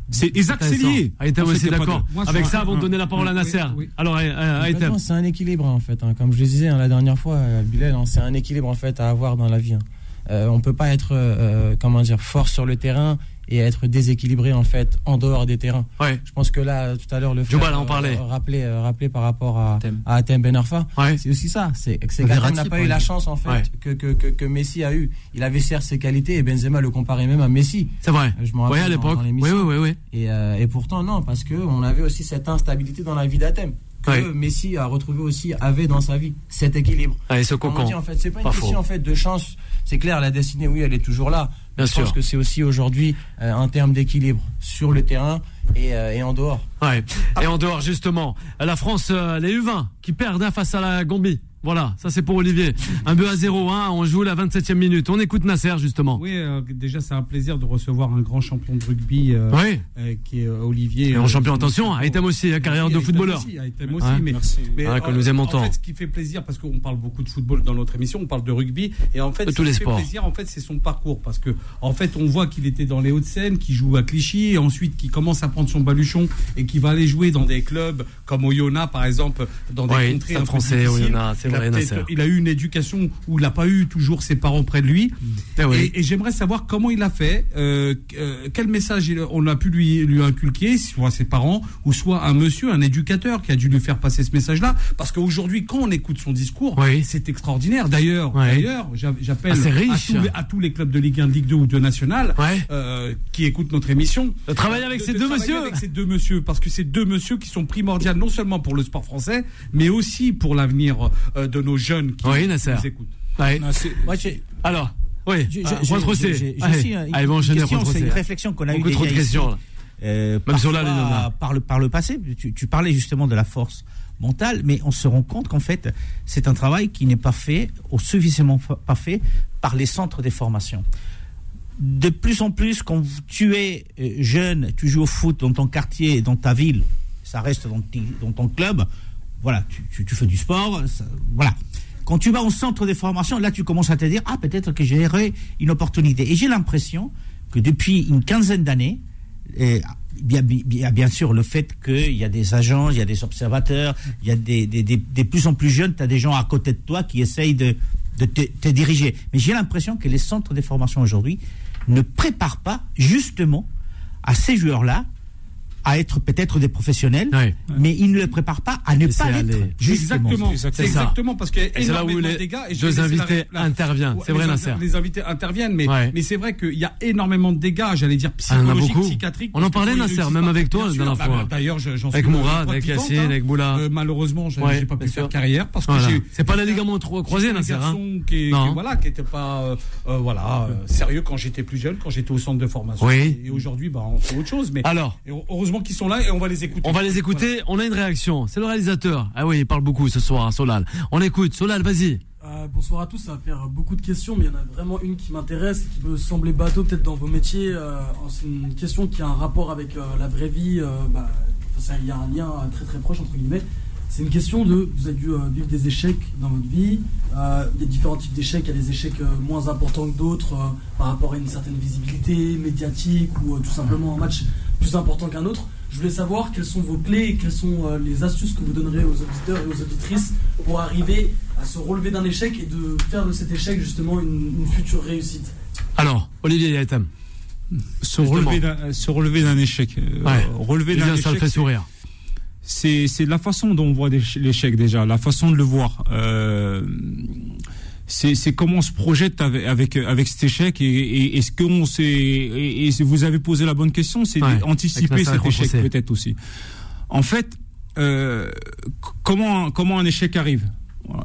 C'est exact, c'est lié. c'est d'accord. Avec ça, avant de donner la parole à Nasser. Alors, c'est un équilibre en fait. Hein. Comme je le disais hein, la dernière fois, euh, Bilal, hein, c'est un équilibre en fait à avoir dans la vie. Euh, on peut pas être, euh, comment dire, fort sur le terrain et être déséquilibré en fait en dehors des terrains. Ouais. Je pense que là tout à l'heure le fait en parlait. Euh, rappeler euh, rappeler par rapport à à Atem Ben Arfa, c'est aussi ça, c'est que n'a pas eu la chance en fait que, que, que, que, Messi a eu. Il avait certes ses qualités et Benzema le comparait même à Messi. C'est vrai. Je m'en rappelle à l'époque. Oui oui oui Et, euh, et pourtant non parce que on avait aussi cette instabilité dans la vie d'Atem que Messi a retrouvé aussi avait dans sa vie cet équilibre. et ce cocon. en fait, c'est pas une question en fait de chance. C'est clair, la destinée, oui, elle est toujours là. Bien je pense que c'est aussi aujourd'hui euh, un terme d'équilibre sur le terrain et, euh, et en dehors. Ouais. Et en dehors, justement, la France, euh, les U20 qui perdent face à la Gambie. Voilà, ça c'est pour Olivier. Un but à 0, hein, on joue la 27e minute. On écoute Nasser justement. Oui, euh, déjà c'est un plaisir de recevoir un grand champion de rugby euh, oui. euh, qui est Olivier. Et en champion, attention, Aitem aussi, la carrière de footballeur. Aussi, aussi, hein mais, mais ah, nous aimons en, fait, ce qui fait plaisir, parce qu'on parle beaucoup de football dans notre émission, on parle de rugby, et en fait, de ce tous qui les fait sports. plaisir, en fait, c'est son parcours, parce que en fait, on voit qu'il était dans les Hauts-de-Seine, qu'il joue à Clichy, et ensuite qu'il commence à prendre son baluchon et qu'il va aller jouer dans des clubs comme Oyonnax, par exemple, dans des oui, contrées un français, Oyonnax, c'est Il a eu une éducation où il n'a pas eu toujours ses parents près de lui. Eh et, j'aimerais savoir comment il a fait, euh, euh, quel message on a pu lui, lui inculquer, soit ses parents, ou soit un monsieur, un éducateur qui a dû lui faire passer ce message-là. Parce qu'aujourd'hui, quand on écoute son discours, c'est extraordinaire. D'ailleurs, d'ailleurs, j'appelle ah, à, tous les clubs de Ligue 1, de Ligue 2 ou de National euh, qui écoutent notre émission. De travailler avec ces deux monsieur avec ces deux monsieur, parce que ces deux monsieur qui sont primordiaux non seulement pour le sport français, mais aussi pour l'avenir de nos jeunes qui, oui, Nasser. écoutent. Alors, oui, j'ai une réflexion qu'on a eue déjà ici, euh, Même sur là, par le par le passé, tu, tu, parlais justement de la force mentale, mais on se rend compte qu'en fait, c'est un travail qui n'est pas fait, ou suffisamment pas fait, par les centres des formations. De plus en plus, quand tu es euh, jeune, tu joues au foot dans ton quartier, dans ta ville, ça reste dans, dans ton club, voilà, tu, fais du sport, voilà. Quand tu vas au centre de formation, là, tu commences à te dire, ah, peut-être que j'ai une opportunité. Et j'ai l'impression que depuis une quinzaine d'années, il y, a, bien sûr le fait qu'il y a des agents, il y a des observateurs, il y a des, des, plus en plus jeunes, tu as des gens à côté de toi qui essayent de, te, te, diriger. Mais j'ai l'impression que les centres de formation aujourd'hui ne préparent pas justement à ces joueurs-là à être peut-être des professionnels, mais ils ne le préparent pas à ne pas l'être. Exactement, c'est exactement parce qu'il y a énormément de dégâts. Et deux invités interviennent. C'est vrai, Nasser. Les invités interviennent, mais, mais c'est vrai qu'il y a énormément de dégâts, j'allais dire psychologiques, psychiatriques. On en parlait, Nasser, même avec toi la dernière fois. D'ailleurs, j'en suis Avec Mourad, avec Yassine, hein. avec Boula. Euh, malheureusement, j'ai pas pu faire carrière parce que C'est pas la ligament croisé, Nasser. Hein. qui voilà, qui était pas euh, euh, voilà sérieux quand j'étais plus jeune, quand j'étais au centre de formation. Et aujourd'hui, bah, on fait autre chose. Mais alors, heureusement qui sont là et on va les écouter. On va les écouter. On a une réaction. C'est le réalisateur. Ah oui, il parle beaucoup ce soir, Solal. On écoute. Solal, vas-y. Euh, bonsoir à tous, ça va faire beaucoup de questions, mais il y en a vraiment une qui m'intéresse et qui peut sembler bateau peut-être dans vos métiers. Euh, c'est une question qui a un rapport avec euh, la vraie vie. Bah, il y a un lien très très proche entre guillemets. C'est une question de, vous avez dû vivre des échecs dans votre vie. il y a différents types d'échecs. Il y a des échecs moins importants que d'autres par rapport à une certaine visibilité médiatique ou tout simplement un match plus important qu'un autre. Je voulais savoir quelles sont vos clés et quelles sont euh, les astuces que vous donnerez aux auditeurs et aux auditrices pour arriver à se relever d'un échec et de faire de cet échec justement une, future réussite. Alors, Olivier Yatem. Se relever, d'un échec. Euh, ouais. relever d'un échec. Ça le fait sourire. C'est la façon dont on voit l'échec déjà, la façon de le voir. Euh, c'est comment on se projette avec avec, cet échec et, est-ce qu'on s'est et, vous avez posé la bonne question, c'est d'anticiper cet échec peut-être aussi. En fait, euh, comment comment un échec arrive?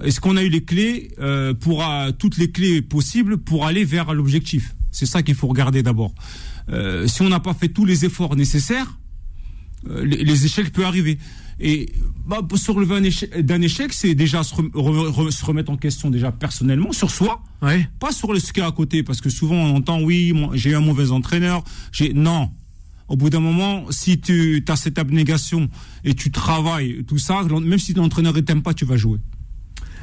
Est-ce qu'on a eu les clés euh, pour toutes les clés possibles pour aller vers l'objectif? C'est ça qu'il faut regarder d'abord. Euh, si on n'a pas fait tous les efforts nécessaires, les, les échecs peuvent arriver. Et bah, pour se relever d'un échec, c'est déjà se, remettre en question déjà personnellement sur soi, pas sur le ce à côté, parce que souvent on entend oui, j'ai un mauvais entraîneur, j'ai non. Au bout d'un moment, si tu as cette abnégation et tu travailles tout ça, même si l'entraîneur ne t'aime pas, tu vas jouer.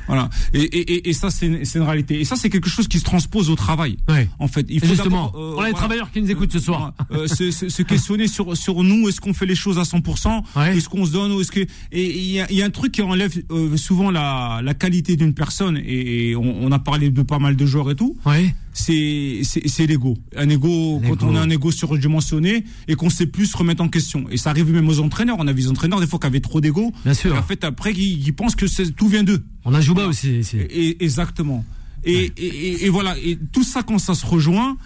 Voilà. Et, et, et ça, c'est une, une, réalité. Et ça, c'est quelque chose qui se transpose au travail. Ouais. En fait, il faut justement. Euh, on a des travailleurs qui nous écoutent ce soir. Euh, se, se, questionner sur sur nous. Est-ce qu'on fait les choses à 100% Est-ce qu'on se donne ou est-ce que Et il y a, y a, un truc qui enlève euh, souvent la, la qualité d'une personne. Et, on, on, a parlé de pas mal de joueurs et tout. Ouais c'est c'est l'ego. Un ego, quand on a un ego surdimensionné et qu'on sait plus se remettre en question. Et ça arrive même aux entraîneurs. On a vu des entraîneurs des fois qui avaient trop d'ego. Bien sûr. Et en fait, après, ils, pensent que tout vient d'eux. On a Jouba aussi ici. Et, exactement. Et, et, et, voilà. Et tout ça, quand ça se rejoint,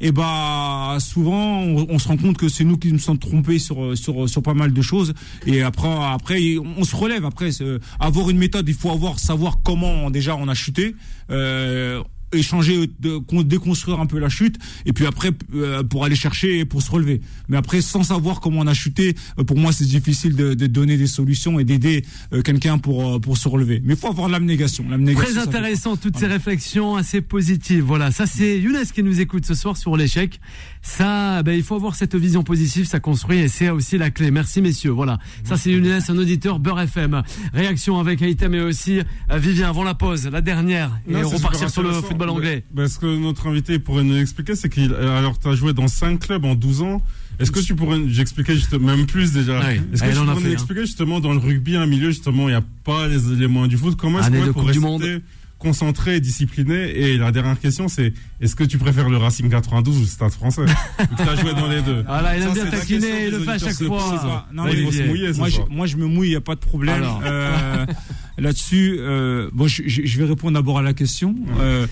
et eh bah souvent on, se rend compte que c'est nous qui nous sommes trompés sur sur sur pas mal de choses et après après on se relève après avoir une méthode il faut avoir savoir comment déjà on a chuté euh, échanger, de, déconstruire un peu la chute, et puis après euh, pour aller chercher, pour se relever. Mais après, sans savoir comment on a chuté, euh, pour moi c'est difficile de, de, donner des solutions et d'aider euh, quelqu'un pour pour se relever. Mais il faut avoir l'abnégation. Très intéressant toutes ces réflexions assez positives. Voilà, ça c'est Younes qui nous écoute ce soir sur l'échec. Ça, ben, il faut avoir cette vision positive, ça construit et c'est aussi la clé. Merci messieurs. Voilà, ça c'est Younes, un auditeur Beurre FM. Réaction avec Aïtem et aussi Vivien avant la pause, la dernière, et on repartir sur le football anglais. Ben, ce que notre invité pourrait nous expliquer, c'est qu'il alors tu as joué dans 5 clubs en 12 ans. Est-ce que tu pourrais, j'expliquais justement, même plus déjà? Est-ce que tu pourrais nous hein. expliquer justement dans le rugby, un milieu justement, il n'y a pas les éléments du foot? Comment est-ce qu'on pour rester concentré discipliné Et la dernière question, c'est est-ce que tu préfères le Racing 92 ou le Stade français? Tu as joué dans les deux. Voilà, il a bien taquiné, il le fait à chaque fois. Non, se mouiller. Moi, je, moi, je me mouille, il n'y a pas de problème. Euh, Là-dessus, euh, bon, je, je, vais répondre d'abord à la question. Euh,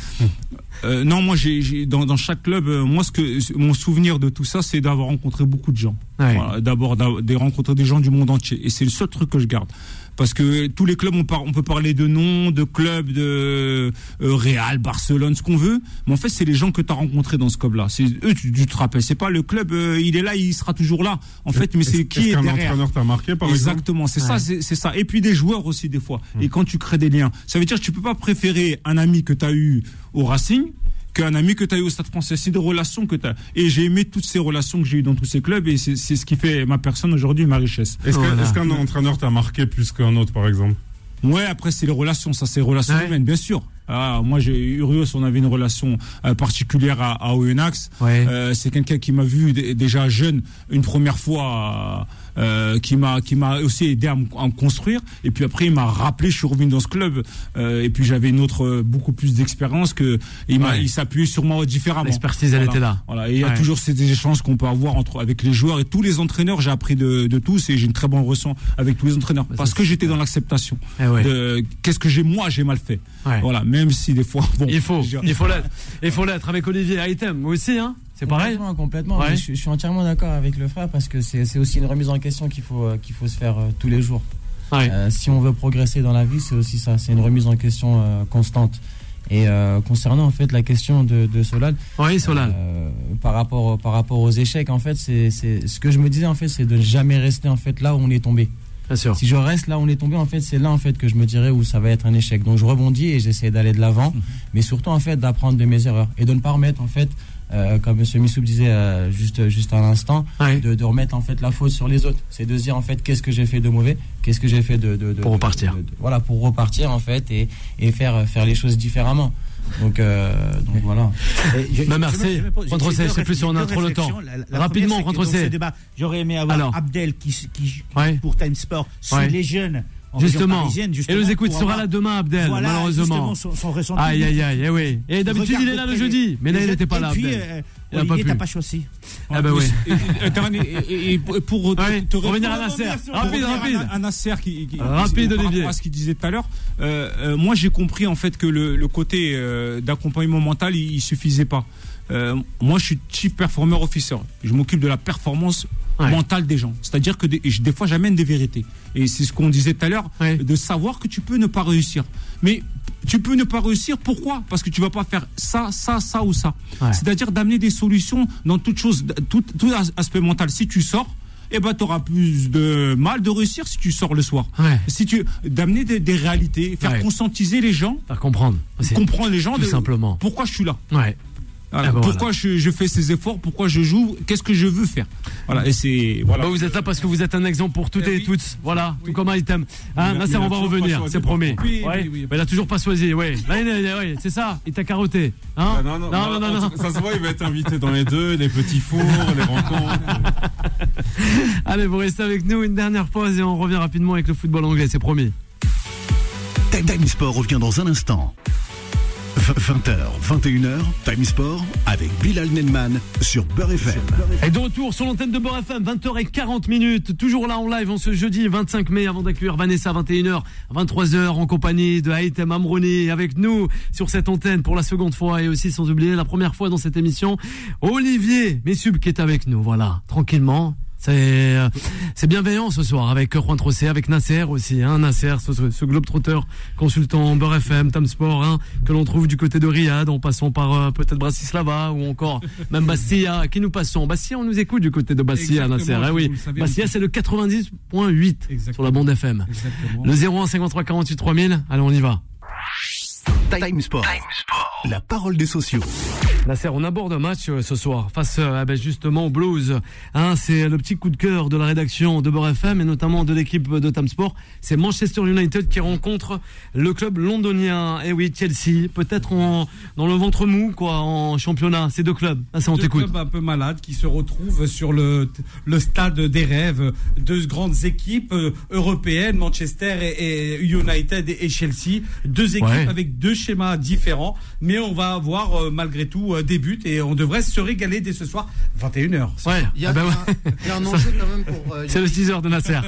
euh, non, moi, j'ai dans, dans chaque club, moi, ce que mon souvenir de tout ça, c'est d'avoir rencontré beaucoup de gens. Voilà, d'abord, de rencontrer des gens du monde entier, et c'est le seul truc que je garde parce que tous les clubs, on, on peut parler de noms, de clubs, de euh, Real, Barcelone, ce qu'on veut, mais en fait, c'est les gens que tu as rencontrés dans ce club-là. C'est eux, tu, te rappelles, c'est pas le club, euh, il est là, il sera toujours là. En fait, mais c'est qui est, est derrière. entraîneur t'a marqué, par Exactement, c'est ça, c'est ça. Et puis des joueurs aussi des fois. Et quand tu crées des liens, ça veut dire que tu peux pas préférer un ami que tu as eu au Racing qu'un ami que tu as eu au Stade français. C'est des relations que tu as. Et j'ai aimé toutes ces relations que j'ai eues dans tous ces clubs et c'est ce qui fait ma personne aujourd'hui, ma richesse. Est-ce qu'un entraîneur t'a marqué plus qu'un autre, par exemple? Ouais, après, c'est les relations. Ça, c'est les relations humaines, bien sûr. Ah, moi, j'ai Urios, on avait une relation euh, particulière à, à Oyonnax. Euh, c'est quelqu'un qui m'a vu déjà jeune une première fois euh, qui m'a qui m'a aussi aidé à, me construire. Et puis après, il m'a rappelé, je suis revenu dans ce club. Euh, et puis j'avais une autre euh, beaucoup plus d'expérience que il m'a il s'appuyait sur moi différemment. L'expertise, elle était là. Voilà. Et il y a toujours ces échanges qu'on peut avoir entre avec les joueurs et tous les entraîneurs. J'ai appris de, de tous et j'ai une très bonne relation avec tous les entraîneurs bah, parce que j'étais dans l'acceptation. Eh qu'est-ce que j'ai moi j'ai mal fait. Voilà. Même si des fois bon. Il faut il faut l'être. Il faut l'être avec Olivier Item aussi hein. C'est pareil Complètement. Je, suis entièrement d'accord avec le frère parce que c'est aussi une remise en question qu'il faut, euh, qu'il faut se faire euh, tous les jours. Euh, si on veut progresser dans la vie, c'est aussi ça. C'est une remise en question constante. Et concernant en fait la question de, de Solal, oui, Solal. par rapport par rapport aux échecs, en fait, c'est ce que je me disais en fait, c'est de jamais rester en fait là où on est tombé. Bien sûr. Si je reste là où on est tombé, en fait, c'est là en fait que je me dirais où ça va être un échec. Donc je rebondis et j'essaie d'aller de l'avant, mhm. mais surtout en fait d'apprendre de mes erreurs et de ne pas remettre en fait euh, comme M. Missoub disait euh, juste juste à l'instant, de, de, remettre en fait la faute sur les autres. C'est de se dire en fait qu'est-ce que j'ai fait de mauvais, qu'est-ce que j'ai fait de, de, pour repartir. voilà, pour repartir en fait et, et faire faire les choses différemment. Donc, euh, donc voilà. bah merci. Contre c'est plus si on a trop le temps. Rapidement, contre J'aurais aimé avoir Abdel qui, qui pour Time Sport sur les jeunes justement. Et nous écoute sera là demain, Abdel, malheureusement. Son, son aïe, aïe, aïe, eh oui. Et d'habitude, il est là le jeudi, mais là, il n'était pas là. Puis, euh, Olivier, t'as pas choisi. Ah, bah oui. Et, pour te revenir à Nasser, rapide, rapide. À Nasser qui, rapide, Olivier. À ce qu'il disait tout à l'heure, euh, euh, moi, j'ai compris en fait que le, le côté euh, d'accompagnement mental, il, il suffisait pas. Euh, moi, je suis chief performer officer. Je m'occupe de la performance mentale des gens. C'est-à-dire que des, des fois, j'amène des vérités. Et c'est ce qu'on disait tout à l'heure, de savoir que tu peux ne pas réussir. Mais tu peux ne pas réussir. Pourquoi? Parce que tu vas pas faire ça, ça, ça ou ça. C'est-à-dire d'amener des solutions dans toute chose, tout, tout aspect mental. Si tu sors, eh ben, tu auras plus de mal de réussir si tu sors le soir. Si tu d'amener des, réalités, faire conscientiser les gens, faire comprendre, comprendre les gens, tout simplement. Pourquoi je suis là Ouais. Ah bah pourquoi je, fais ces efforts? Pourquoi je joue? Qu'est-ce que je veux faire? Voilà. Et c'est voilà. Bah, vous êtes là parce que vous êtes un exemple pour toutes eh et, toutes. Voilà. Tout comme un item. Hein, Nasser, on va revenir. C'est promis. Oui, oui, il a toujours pas choisi. Oui. c'est ça. Il t'a carotté. Hein bah, non, non, non, non, non, Ça se voit, il va être invité dans les deux, les petits fours, les rencontres. Allez, vous restez avec nous une dernière pause et on revient rapidement avec le football anglais. C'est promis. Time Sport revient dans un instant. 20h, 21h, Time Sport avec Bilal Nenman sur Beurre. Et de retour sur l'antenne de Beurre FM, 20h40 minutes, toujours là en live en ce jeudi 25 mai avant d'accueillir Vanessa 21h, 23h en compagnie de Haïtem Amroni avec nous sur cette antenne pour la seconde fois et aussi sans oublier la première fois dans cette émission, Olivier Messub qui est avec nous, voilà, tranquillement, c'est euh, c'est bienveillant ce soir avec Juan Trossé, avec Nasser aussi, hein, Nasser, ce, ce globe-trotteur, consultant Beurre FM, Tam Sport, hein, que l'on trouve du côté de Riyad, en passant par euh, peut-être Bratislava ou encore même Bastia. Qui nous passons Bastia, on nous écoute du côté de Bastia, Nasser. Eh oui, Bastia, c'est le 90.8 sur la bande FM. Exactement. Le 01 53 48 3000. Allez, on y va. Time Sport. La parole des sociaux. Nasser, on aborde un match euh, ce soir face euh, ben, justement au Blues. Hein, c'est le petit coup de cœur de la rédaction de Beurre FM et notamment de l'équipe de Tam Sport. C'est Manchester United qui rencontre le club londonien. Et eh oui, Chelsea, peut-être dans le ventre mou quoi en championnat. Ces deux clubs. Ah, deux clubs un peu malades qui se retrouvent sur le, le stade des rêves. Deux grandes équipes euh, européennes, Manchester et, United et, Chelsea. Deux équipes avec deux schémas différents, mais on va avoir malgré tout euh, débute et on devrait se régaler dès ce soir, 21h. Ouais. Il y, a, un enjeu quand même pour. Euh, c'est le teaser de Nasser.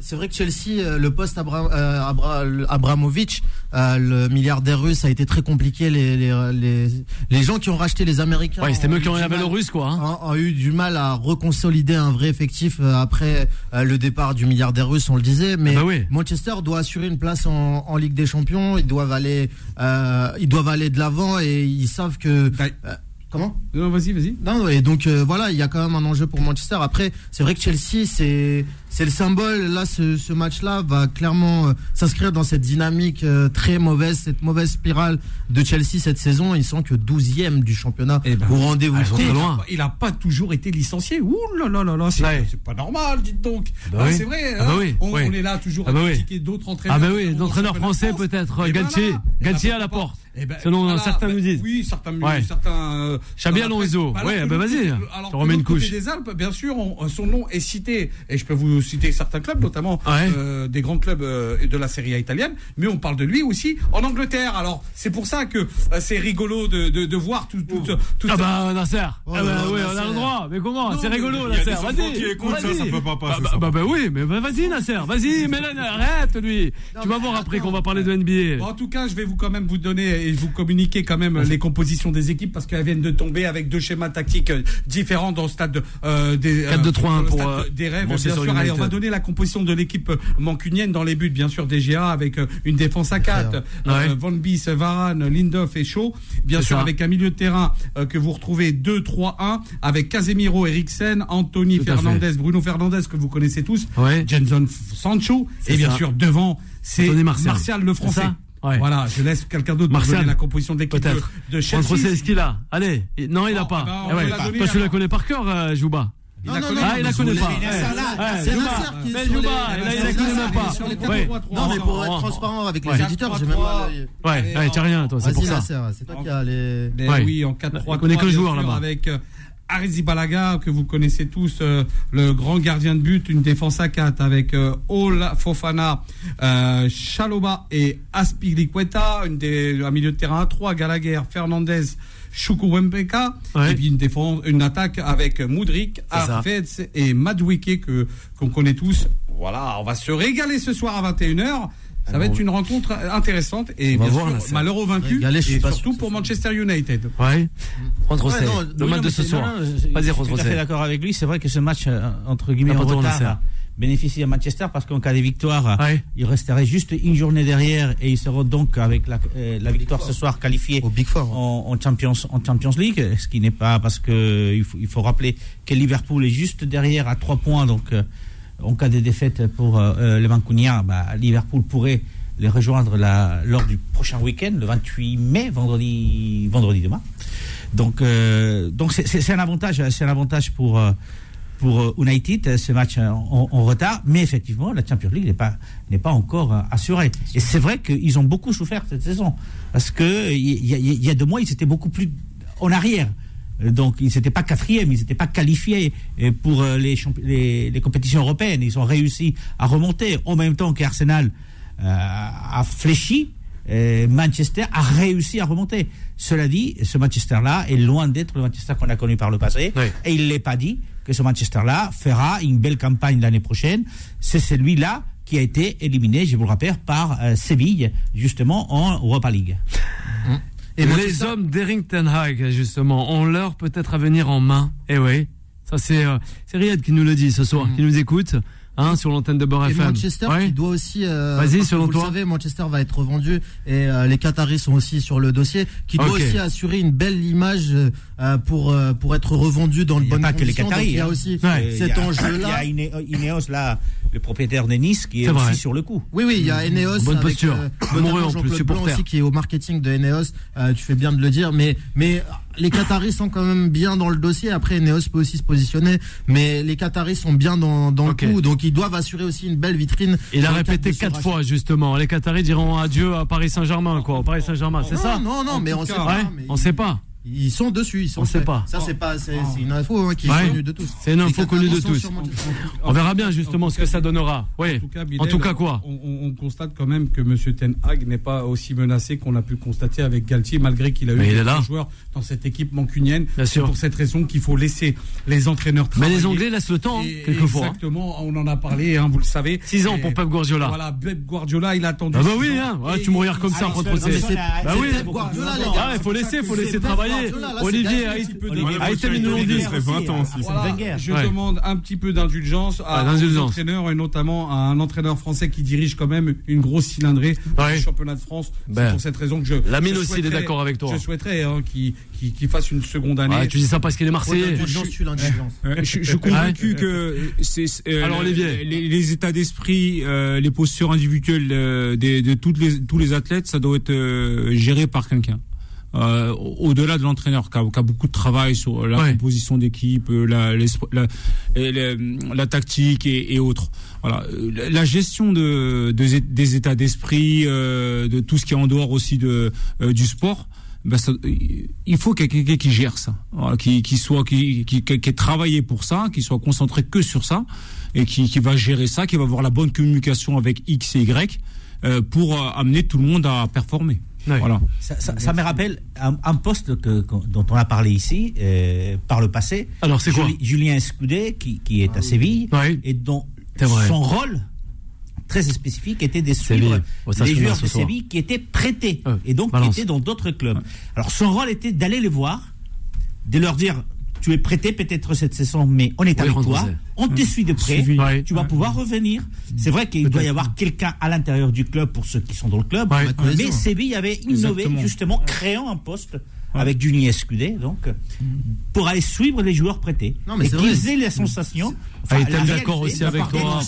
c'est vrai que Chelsea, euh, le poste Abra, Abramovich, le milliardaire russe, a été très compliqué. Les, les, les, gens qui ont racheté les Américains. Ouais, c'était mieux qui ont avait le russe, quoi. Hein. Ont, eu du mal à reconsolider un vrai effectif après le départ du milliardaire russe, on le disait. Mais ah bah oui. Manchester doit assurer une place en, en Ligue des Champions. Ils doivent aller, ils doivent aller de l'avant et ils savent que. Bah, euh, comment? Non, vas-y, vas-y. Non, et donc euh, voilà, il y a quand même un enjeu pour Manchester. Après, c'est vrai que Chelsea, c'est c'est le symbole. Là, ce, ce match-là va clairement euh, s'inscrire dans cette dynamique euh, très mauvaise, cette mauvaise spirale de Chelsea cette saison. Ils sont que 12e du championnat. Eh ben, Vous rendez-vous ah, loin. Il n'a pas toujours été licencié. Ouh là là là là, c'est pas normal, dites donc. Bah ah, c'est vrai. Ah bah hein. on, est là toujours à critiquer d'autres entraîneurs. Ah bah oui, d'entraîneurs français peut-être. Galtier, Galtier à la porte. Eh ben, Selon certains nous disent. Oui, certains. Ouais. certains euh, Chabia Alonso. Ouais, bah vas-y. Tu remets une couche. des Alpes, bien sûr, son nom est cité. Et je peux vous citer certains clubs, notamment euh, des grands clubs euh, de la Serie A italienne, mais on parle de lui aussi en Angleterre. Alors c'est pour ça que euh, c'est rigolo de, de, de, voir tout, tout, tout Ah bah Nasser, ah bah, oui, on a le droit. Mais comment C'est rigolo Nasser. Vas-y. ça, ça peut pas passer. Bah, bah, bah, oui, mais vas-y Nasser, vas-y, mais arrête lui. tu vas voir après qu'on va parler de NBA. en tout cas, je vais vous quand même vous donner et vous communiquer quand même les compositions des équipes parce qu'elles viennent de tomber avec deux schémas tactiques différents dans le stade des 4 2 3 1 pour des rêves. Bien sûr, allez, on va donner la composition de l'équipe mancunienne dans les buts, bien sûr, DGA avec euh, une défense à 4, euh, Van Bies, Varane, Lindoff et Shaw. Bien sûr, avec un milieu de terrain euh, que vous retrouvez 2-3-1 avec Casemiro, Eriksen, Anthony Fernandez, Bruno Fernandez que vous connaissez tous, Jenson Sancho. Et bien sûr devant c'est Martial. le français. Voilà, je laisse quelqu'un d'autre pour donner la composition de l'équipe de, de Chelsea. Entre c'est ce qu'il a. Allez, non, il n'a pas. Eh ouais. Toi, tu la connais par cœur, Jouba. Il non, non, non, ah, il la connaît pas. C'est Nasser qui est sur il la connaît même pas. Non, mais pour être transparent avec les éditeurs, j'ai même Ouais, tu rien, toi, c'est pour ça. C'est toi qui as les. Oui, en 4-3-3. On connaît que le joueur là-bas. Avec Arizi Balaga, que vous connaissez tous, euh, le grand gardien de but, une défense à 4 avec euh, Ola Fofana, euh, Chaloba et Aspilicueta, une des, un milieu de terrain à 3, Gallagher, Fernandez, Chukwuembeka, et puis une défense, une attaque avec Moudrik, Arfetz et Madwike que qu'on connaît tous. Voilà, on va se régaler ce soir à 21h. Ça va être une rencontre intéressante et bien sûr, malheureux vaincu et surtout pour Manchester United. Ouais. Contre le match de ce soir. Pas dire Je suis d'accord avec lui. C'est vrai que ce match euh, entre guillemets en retard bénéficie à Manchester parce qu'en cas de victoire, il resterait juste une journée derrière et ils seront donc avec la, euh, la victoire ce soir qualifiés Au Big Four. En, en, Champions, en Champions League, ce qui n'est pas parce que il faut, il faut, rappeler que Liverpool est juste derrière à trois points donc. Euh, en cas de défaite pour euh, euh, les bah, Liverpool pourrait les rejoindre lors du prochain week-end, le 28 mai, vendredi, vendredi demain. Donc, euh, c'est un avantage, c'est un avantage pour pour United ce match en, retard, mais effectivement la Champions League n'est pas n'est pas encore assurée. Et c'est vrai qu'ils ont beaucoup souffert cette saison parce que il y, a deux mois ils étaient beaucoup plus en arrière. Euh, donc ils n'étaient pas quatrième, ils n'étaient pas qualifiés euh, pour euh, les, les, les, compétitions européennes. Ils ont réussi à remonter en même temps qu'Arsenal euh, a fléchi. Manchester a réussi à remonter. Cela dit, ce Manchester-là est loin d'être le Manchester qu'on a connu par le passé. Oui. Et il ne l'est pas dit que ce Manchester-là fera une belle campagne l'année prochaine. C'est celui-là qui a été éliminé, je vous le rappelle, par euh, Séville, justement en Europa League. Mmh. Et les hommes d'Errington High, justement, ont leur peut-être à venir en main. Eh oui, ça c'est euh, Riyad qui nous le dit ce soir, mm. qui nous écoute. Hein, sur l'antenne de Beurre FM. Manchester qui doit aussi. Euh, Vas-y, selon vous toi. Vous savez, Manchester va être vendu et euh, les Qataris sont aussi sur le dossier, qui doit okay. aussi assurer une belle image euh, pour euh, pour être revendu dans le bon. Pas que les Qataris. Il y a hein. aussi ouais. cet enjeu-là. Il y a Ineos là, le propriétaire de Nice, qui est, est aussi vrai. sur le coup. Oui, oui, il y a Ineos. Bonne avec, posture. Euh, en plus supporter. aussi qui est au marketing de Ineos. tu fais bien de le dire, mais mais les Qataris sont quand même bien dans le dossier. Après, Neos peut aussi se positionner, mais les Qataris sont bien dans, dans okay. le coup, donc ils doivent assurer aussi une belle vitrine. Il a répété quatre fois justement. Les Qataris diront adieu à Paris Saint-Germain, quoi. Paris Saint-Germain, c'est ça Non, non, mais on sait pas. Ouais, on sait pas. Ils sont dessus, ils sont. On sait pas. Ça c'est pas, c'est une info hein, qui est connue de tous. C'est une info connue de tous. On verra bien justement ce que ça donnera. Oui. En tout cas, Bilal, en tout cas quoi on, on, constate quand même que Monsieur Ten Hag n'est pas aussi menacé qu'on a pu constater avec Galtier, malgré qu'il a eu des joueurs dans cette équipe mancunienne. C'est pour cette raison qu'il faut laisser les entraîneurs travailler. Mais les Anglais laissent le temps, hein, quelquefois. Exactement, on en a parlé, hein, vous le savez. Six ans pour Pep Guardiola. Voilà, Pep Guardiola, il a attendu. Ah bah oui, hein. Ouais, tu me regardes comme ça. Bah oui. Il faut laisser, faut laisser travailler. Olivier. Aïtem nous l'ont dit. Je demande un petit peu d'indulgence à un entraîneur et notamment à un entraîneur français qui dirige quand même une grosse cylindrée du championnat de France. C'est pour cette raison que je. Lamine aussi, il est d'accord avec toi. Je souhaiterais qu'il fasse une seconde année. Tu dis ça parce qu'il est Marseillais. Je suis convaincu que alors Olivier, les états d'esprit, les postures individuelles de tous les athlètes, ça doit être géré par quelqu'un euh, au-delà de l'entraîneur qui, qui a, beaucoup de travail sur la ouais. composition d'équipe, la, la, la, la, tactique et, et, autres. Voilà, la gestion de, de des états d'esprit, euh, de tout ce qui est en dehors aussi de euh, du sport. Ben ça, il faut quelqu'un qui gère ça, voilà, qui, qui soit qui, qui, travaillé pour ça, qui soit concentré que sur ça et qui, qui va gérer ça, qui va avoir la bonne communication avec X et Y euh, pour amener tout le monde à performer. Voilà. Ça, ça, ça, me rappelle un, un poste que, que, dont on a parlé ici euh, par le passé. Alors c'est quoi Julien Escudé, qui, qui est à Séville, et dont son rôle très spécifique était de suivre oh, les joueurs de Séville qui étaient prêtés euh, et donc balance. qui étaient dans d'autres clubs. Alors son rôle était d'aller les voir, de leur dire tu es prêté peut-être cette saison, mais on est oui, avec toi, on te suit de près, tu vas ouais. pouvoir revenir. C'est vrai qu'il doit y avoir quelqu'un à l'intérieur du club pour ceux qui sont dans le club, mais Séville avait innové Exactement. justement, créant un poste avec Juni Escudé, donc, pour aller suivre les joueurs prêtés. Non, mais et qu'ils aient la sensation. Enfin, ah, d'accord aussi avec toi.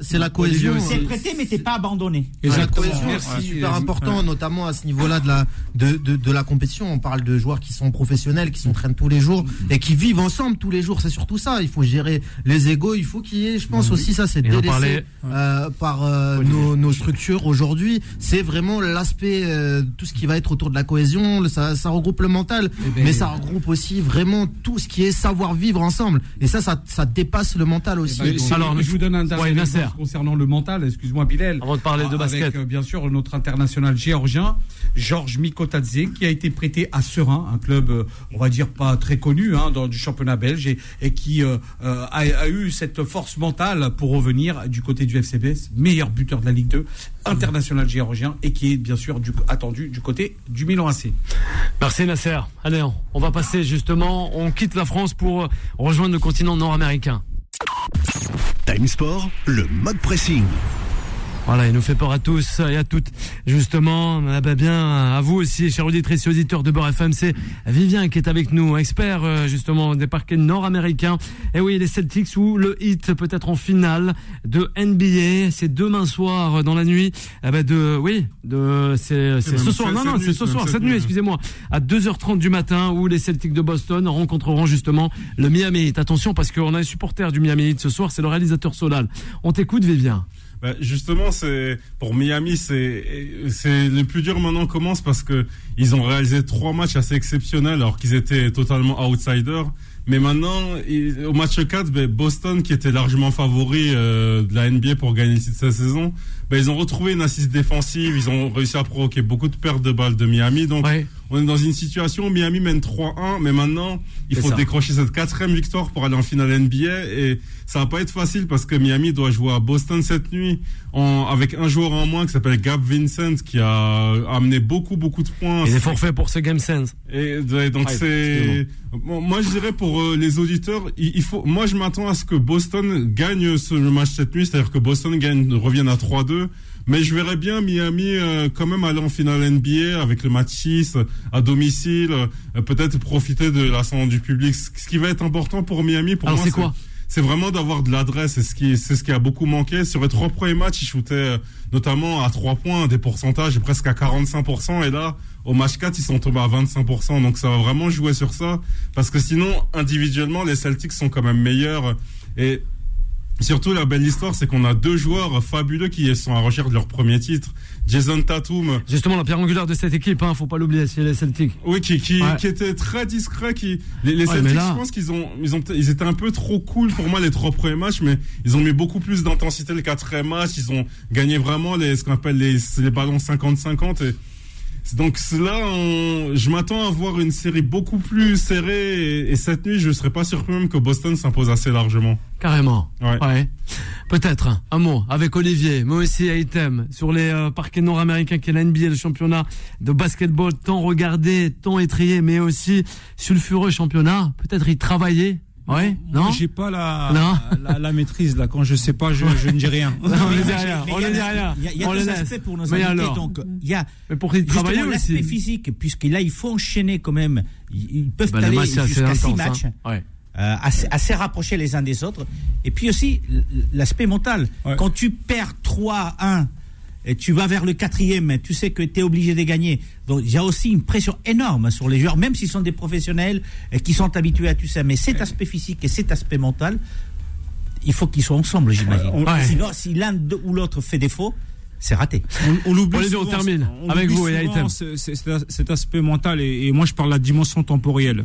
C'est la, cohésion. C'est prêté, mais t'es pas abandonné. La cohésion, c'est super important, notamment à ce niveau-là de la, de, de, de, la compétition. On parle de joueurs qui sont professionnels, qui s'entraînent tous les jours et qui vivent ensemble tous les jours. C'est surtout ça. Il faut gérer les égaux. Il faut qu'il y ait, je pense aussi, ça, c'est délaissé euh, par euh, nos, nos, structures aujourd'hui. C'est vraiment l'aspect, euh, tout ce qui va être autour de la cohésion. Ça, ça regroupe regroupe le mental, eh ben, mais ça regroupe aussi vraiment tout ce qui est savoir vivre ensemble. Et ça, ça, ça dépasse le mental aussi. Eh ben, alors, je vous donne un dernier concernant le mental. Excuse-moi, Bilal. Avant de parler de basket. Avec, euh, bien sûr, notre international géorgien, Georges Mikotadze, qui a été prêté à Serein, un club, euh, on va dire, pas très connu hein, dans du championnat belge, et, qui euh, a, eu cette force mentale pour revenir du côté du FCBS, meilleur buteur de la Ligue 2, international géorgien, et qui est bien sûr du, attendu du côté du Milan AC. Merci Nasser. Allez, on va passer justement, on quitte la France pour rejoindre le continent nord-américain. Time Sport, le mode pressing. Voilà, il nous fait peur à tous et à toutes. Justement, ah bah bien, à vous aussi, chers auditeurs et auditeurs de Beurre FM, c'est Vivien qui est avec nous, expert euh, justement des parquets nord-américains. Et oui, les Celtics ou le Heat peut-être en finale de NBA. C'est demain soir dans la nuit. Ah bah de, oui, de, c'est ce soir. Non, non, c'est ce soir, cette nuit, excusez-moi, à 2h30 du matin où les Celtics de Boston rencontreront justement le Miami Heat. Attention parce qu'on a un supporter du Miami Heat ce soir, c'est le réalisateur Solal. On t'écoute, Vivien. Bah, justement, c'est pour Miami, c'est c'est le plus dur maintenant commence parce que ils ont réalisé trois matchs assez exceptionnels alors qu'ils étaient totalement outsiders. Mais maintenant, au match 4, ben, Boston, qui était largement favori euh, de la NBA pour gagner le titre cette saison, ben, ils ont retrouvé une assise défensive, ils ont réussi à provoquer beaucoup de pertes de balles de Miami. Donc, on est dans une situation où Miami mène 3-1, mais maintenant, il faut décrocher cette quatrième victoire pour aller en finale NBA. Et ça va pas être facile parce que Miami doit jouer à Boston cette nuit en, avec un joueur en moins qui s'appelle Gab Vincent qui a amené beaucoup, beaucoup de points. Il est forfait pour ce Game Sense. Et, donc, c'est, moi, je dirais pour euh, les auditeurs, il, faut, moi, je m'attends à ce que Boston gagne ce match cette nuit, c'est-à-dire que Boston gagne, revienne à 3-2. Mais je verrais bien Miami euh, quand même aller en finale NBA avec le match 6 à domicile, euh, peut-être profiter de l'ascendant du public. Ce qui va être important pour Miami, pour moi, c'est quoi c'est vraiment d'avoir de l'adresse. C'est ce qui, c'est ce qui a beaucoup manqué. Sur les trois premiers matchs, ils shootaient euh, notamment à trois points, des pourcentages presque à 45%. Et là, au match 4, ils sont tombés à 25%. Donc ça va vraiment jouer sur ça. Parce que sinon, individuellement, les Celtics sont quand même meilleurs. Et Surtout, la belle histoire, c'est qu'on a deux joueurs fabuleux qui sont à recherche de leur premier titre. Jason Tatum. Justement, la pierre angulaire de cette équipe, hein, faut pas l'oublier, c'est les Celtics. Oui, qui, qui, qui était très discret. Qui, les, Celtics, je pense qu'ils ont, ils ont, ils étaient un peu trop cool pour moi les trois premiers matchs, mais ils ont mis beaucoup plus d'intensité le quatrième match. Ils ont gagné vraiment les, ce qu'on appelle les, les ballons 50-50 et, donc là, je m'attends à voir une série beaucoup plus serrée et, cette nuit, je ne serais pas surpris même que Boston s'impose assez largement. Carrément. Ouais. Peut-être un mot avec Olivier, moi aussi item sur les euh, parquets nord-américains qui est l'NBA, le championnat de basketball tant regardé, tant étrié, mais aussi sulfureux championnat. Peut-être y travailler Ouais, non. J'ai pas la, la, la, maîtrise là. Quand je sais pas, je, je ne dis rien. on ne dit rien. On ne dit rien. Il y a, aspects pour nos invités. Donc, il y a mais pour travailler l'aspect physique, puisque là, il faut enchaîner quand même. Ils peuvent bah, aller jusqu'à six hein. matchs. Ouais. Euh, assez, assez, rapprochés les uns des autres. Et puis aussi l'aspect mental. Quand tu perds 3-1 et tu vas vers le quatrième, tu sais que tu es obligé de gagner. Donc il y a aussi une pression énorme sur les joueurs, même s'ils sont des professionnels et qui sont habitués à tout ça. Mais cet aspect physique et cet aspect mental, il faut qu'ils soient ensemble, j'imagine. Sinon, si l'un ou l'autre fait défaut, c'est raté. On, l'oublie. On, termine avec vous, cet aspect mental, et, moi je parle de la dimension temporelle.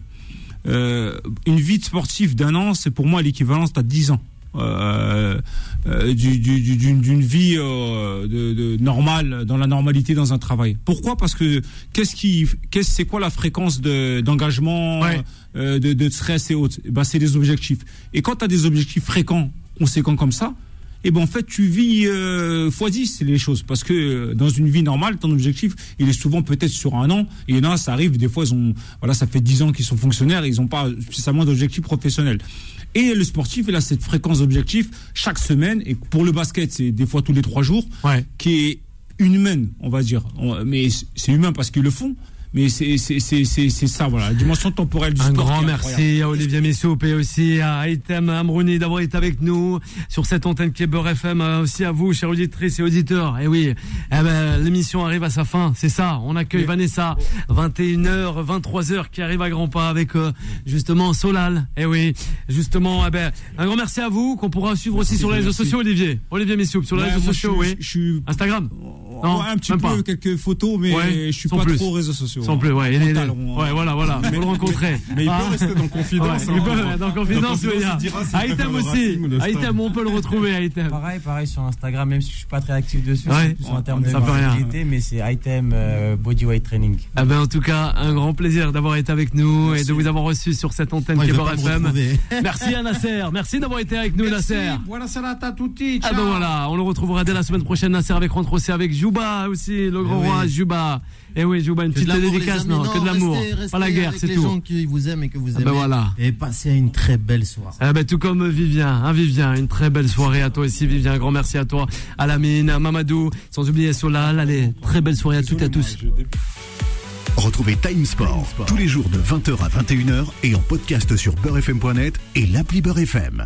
Euh, une vie sportive d'un an, c'est pour moi l'équivalence à 10 ans. Euh, euh, d'une vie euh, de, de, normale dans la normalité dans un travail. Pourquoi? Parce que qu'est-ce qui, qu'est-ce c'est quoi la fréquence d'engagement, de, de, stress et autres? Bah, c'est des objectifs. Et quand tu as des objectifs fréquents, conséquents comme ça, et eh ben en fait tu vis euh, fois 10 les choses. Parce que dans une vie normale ton objectif il est souvent peut-être sur un an. Et a ça arrive des fois ils ont voilà ça fait 10 ans qu'ils sont fonctionnaires ils n'ont pas spécialement d'objectifs professionnels. Et le sportif, il a cette fréquence d'objectifs chaque semaine. Et pour le basket, c'est des fois tous les trois jours, qui est humaine, on va dire. Mais c'est humain parce qu'ils le font mais c'est ça, voilà, la dimension temporelle du Un sport. Grand merci à Olivier Messoup et aussi à Item Amrouni d'avoir été avec nous sur cette antenne Beurre FM. Euh, aussi à vous, chers auditrices et auditeurs. Et oui, eh ben, l'émission arrive à sa fin, c'est ça. On accueille Vanessa, 21h, 23h, qui arrive à grands pas avec euh, justement Solal. Et oui, justement, eh ben, un grand merci à vous qu'on pourra suivre aussi sur les réseaux sociaux, Olivier. Olivier Messoup, sur les réseaux sociaux, oui. Instagram un petit peu, quelques photos, mais je suis pas trop réseaux sociaux. Sans plus, ouais. Ouais, voilà, voilà. Faut le rencontrer. Mais il peut rester dans confidence. Il peut rester dans confidence, Aitem aussi. Aitem, on peut le retrouver, Aitem. Pareil, pareil sur Instagram, même si je suis pas très actif dessus. En termes de visibilité, mais c'est Item euh, Bodyweight Training. Ah ben, en tout cas, un grand plaisir d'avoir été avec nous et de vous avoir reçu sur cette antenne Kebor FM. Merci à Nasser. Merci d'avoir été avec nous, Nasser. Buonasera a tutti. Ah ben voilà, on le retrouvera dès la semaine prochaine, Nasser, avec Rentrosé, avec Juba aussi, le grand eh roi Juba. Et eh oui, Juba, une petite dédicace, non, que de l'amour. Pas la guerre, c'est tout. les gens qui vous aiment et que vous ah ben aimez. voilà. Et passez une très belle soirée. Ah ben, tout comme Vivien, hein, Vivien, une très belle soirée à toi aussi, Vivien. Un grand merci à toi, à Lamine, à Mamadou, sans oublier Solal. Allez, très belle soirée à toutes et à tous. Retrouvez Time Sport tous les jours de 20h à 21h et en podcast sur beurrefm.net et l'appli Beurrefm.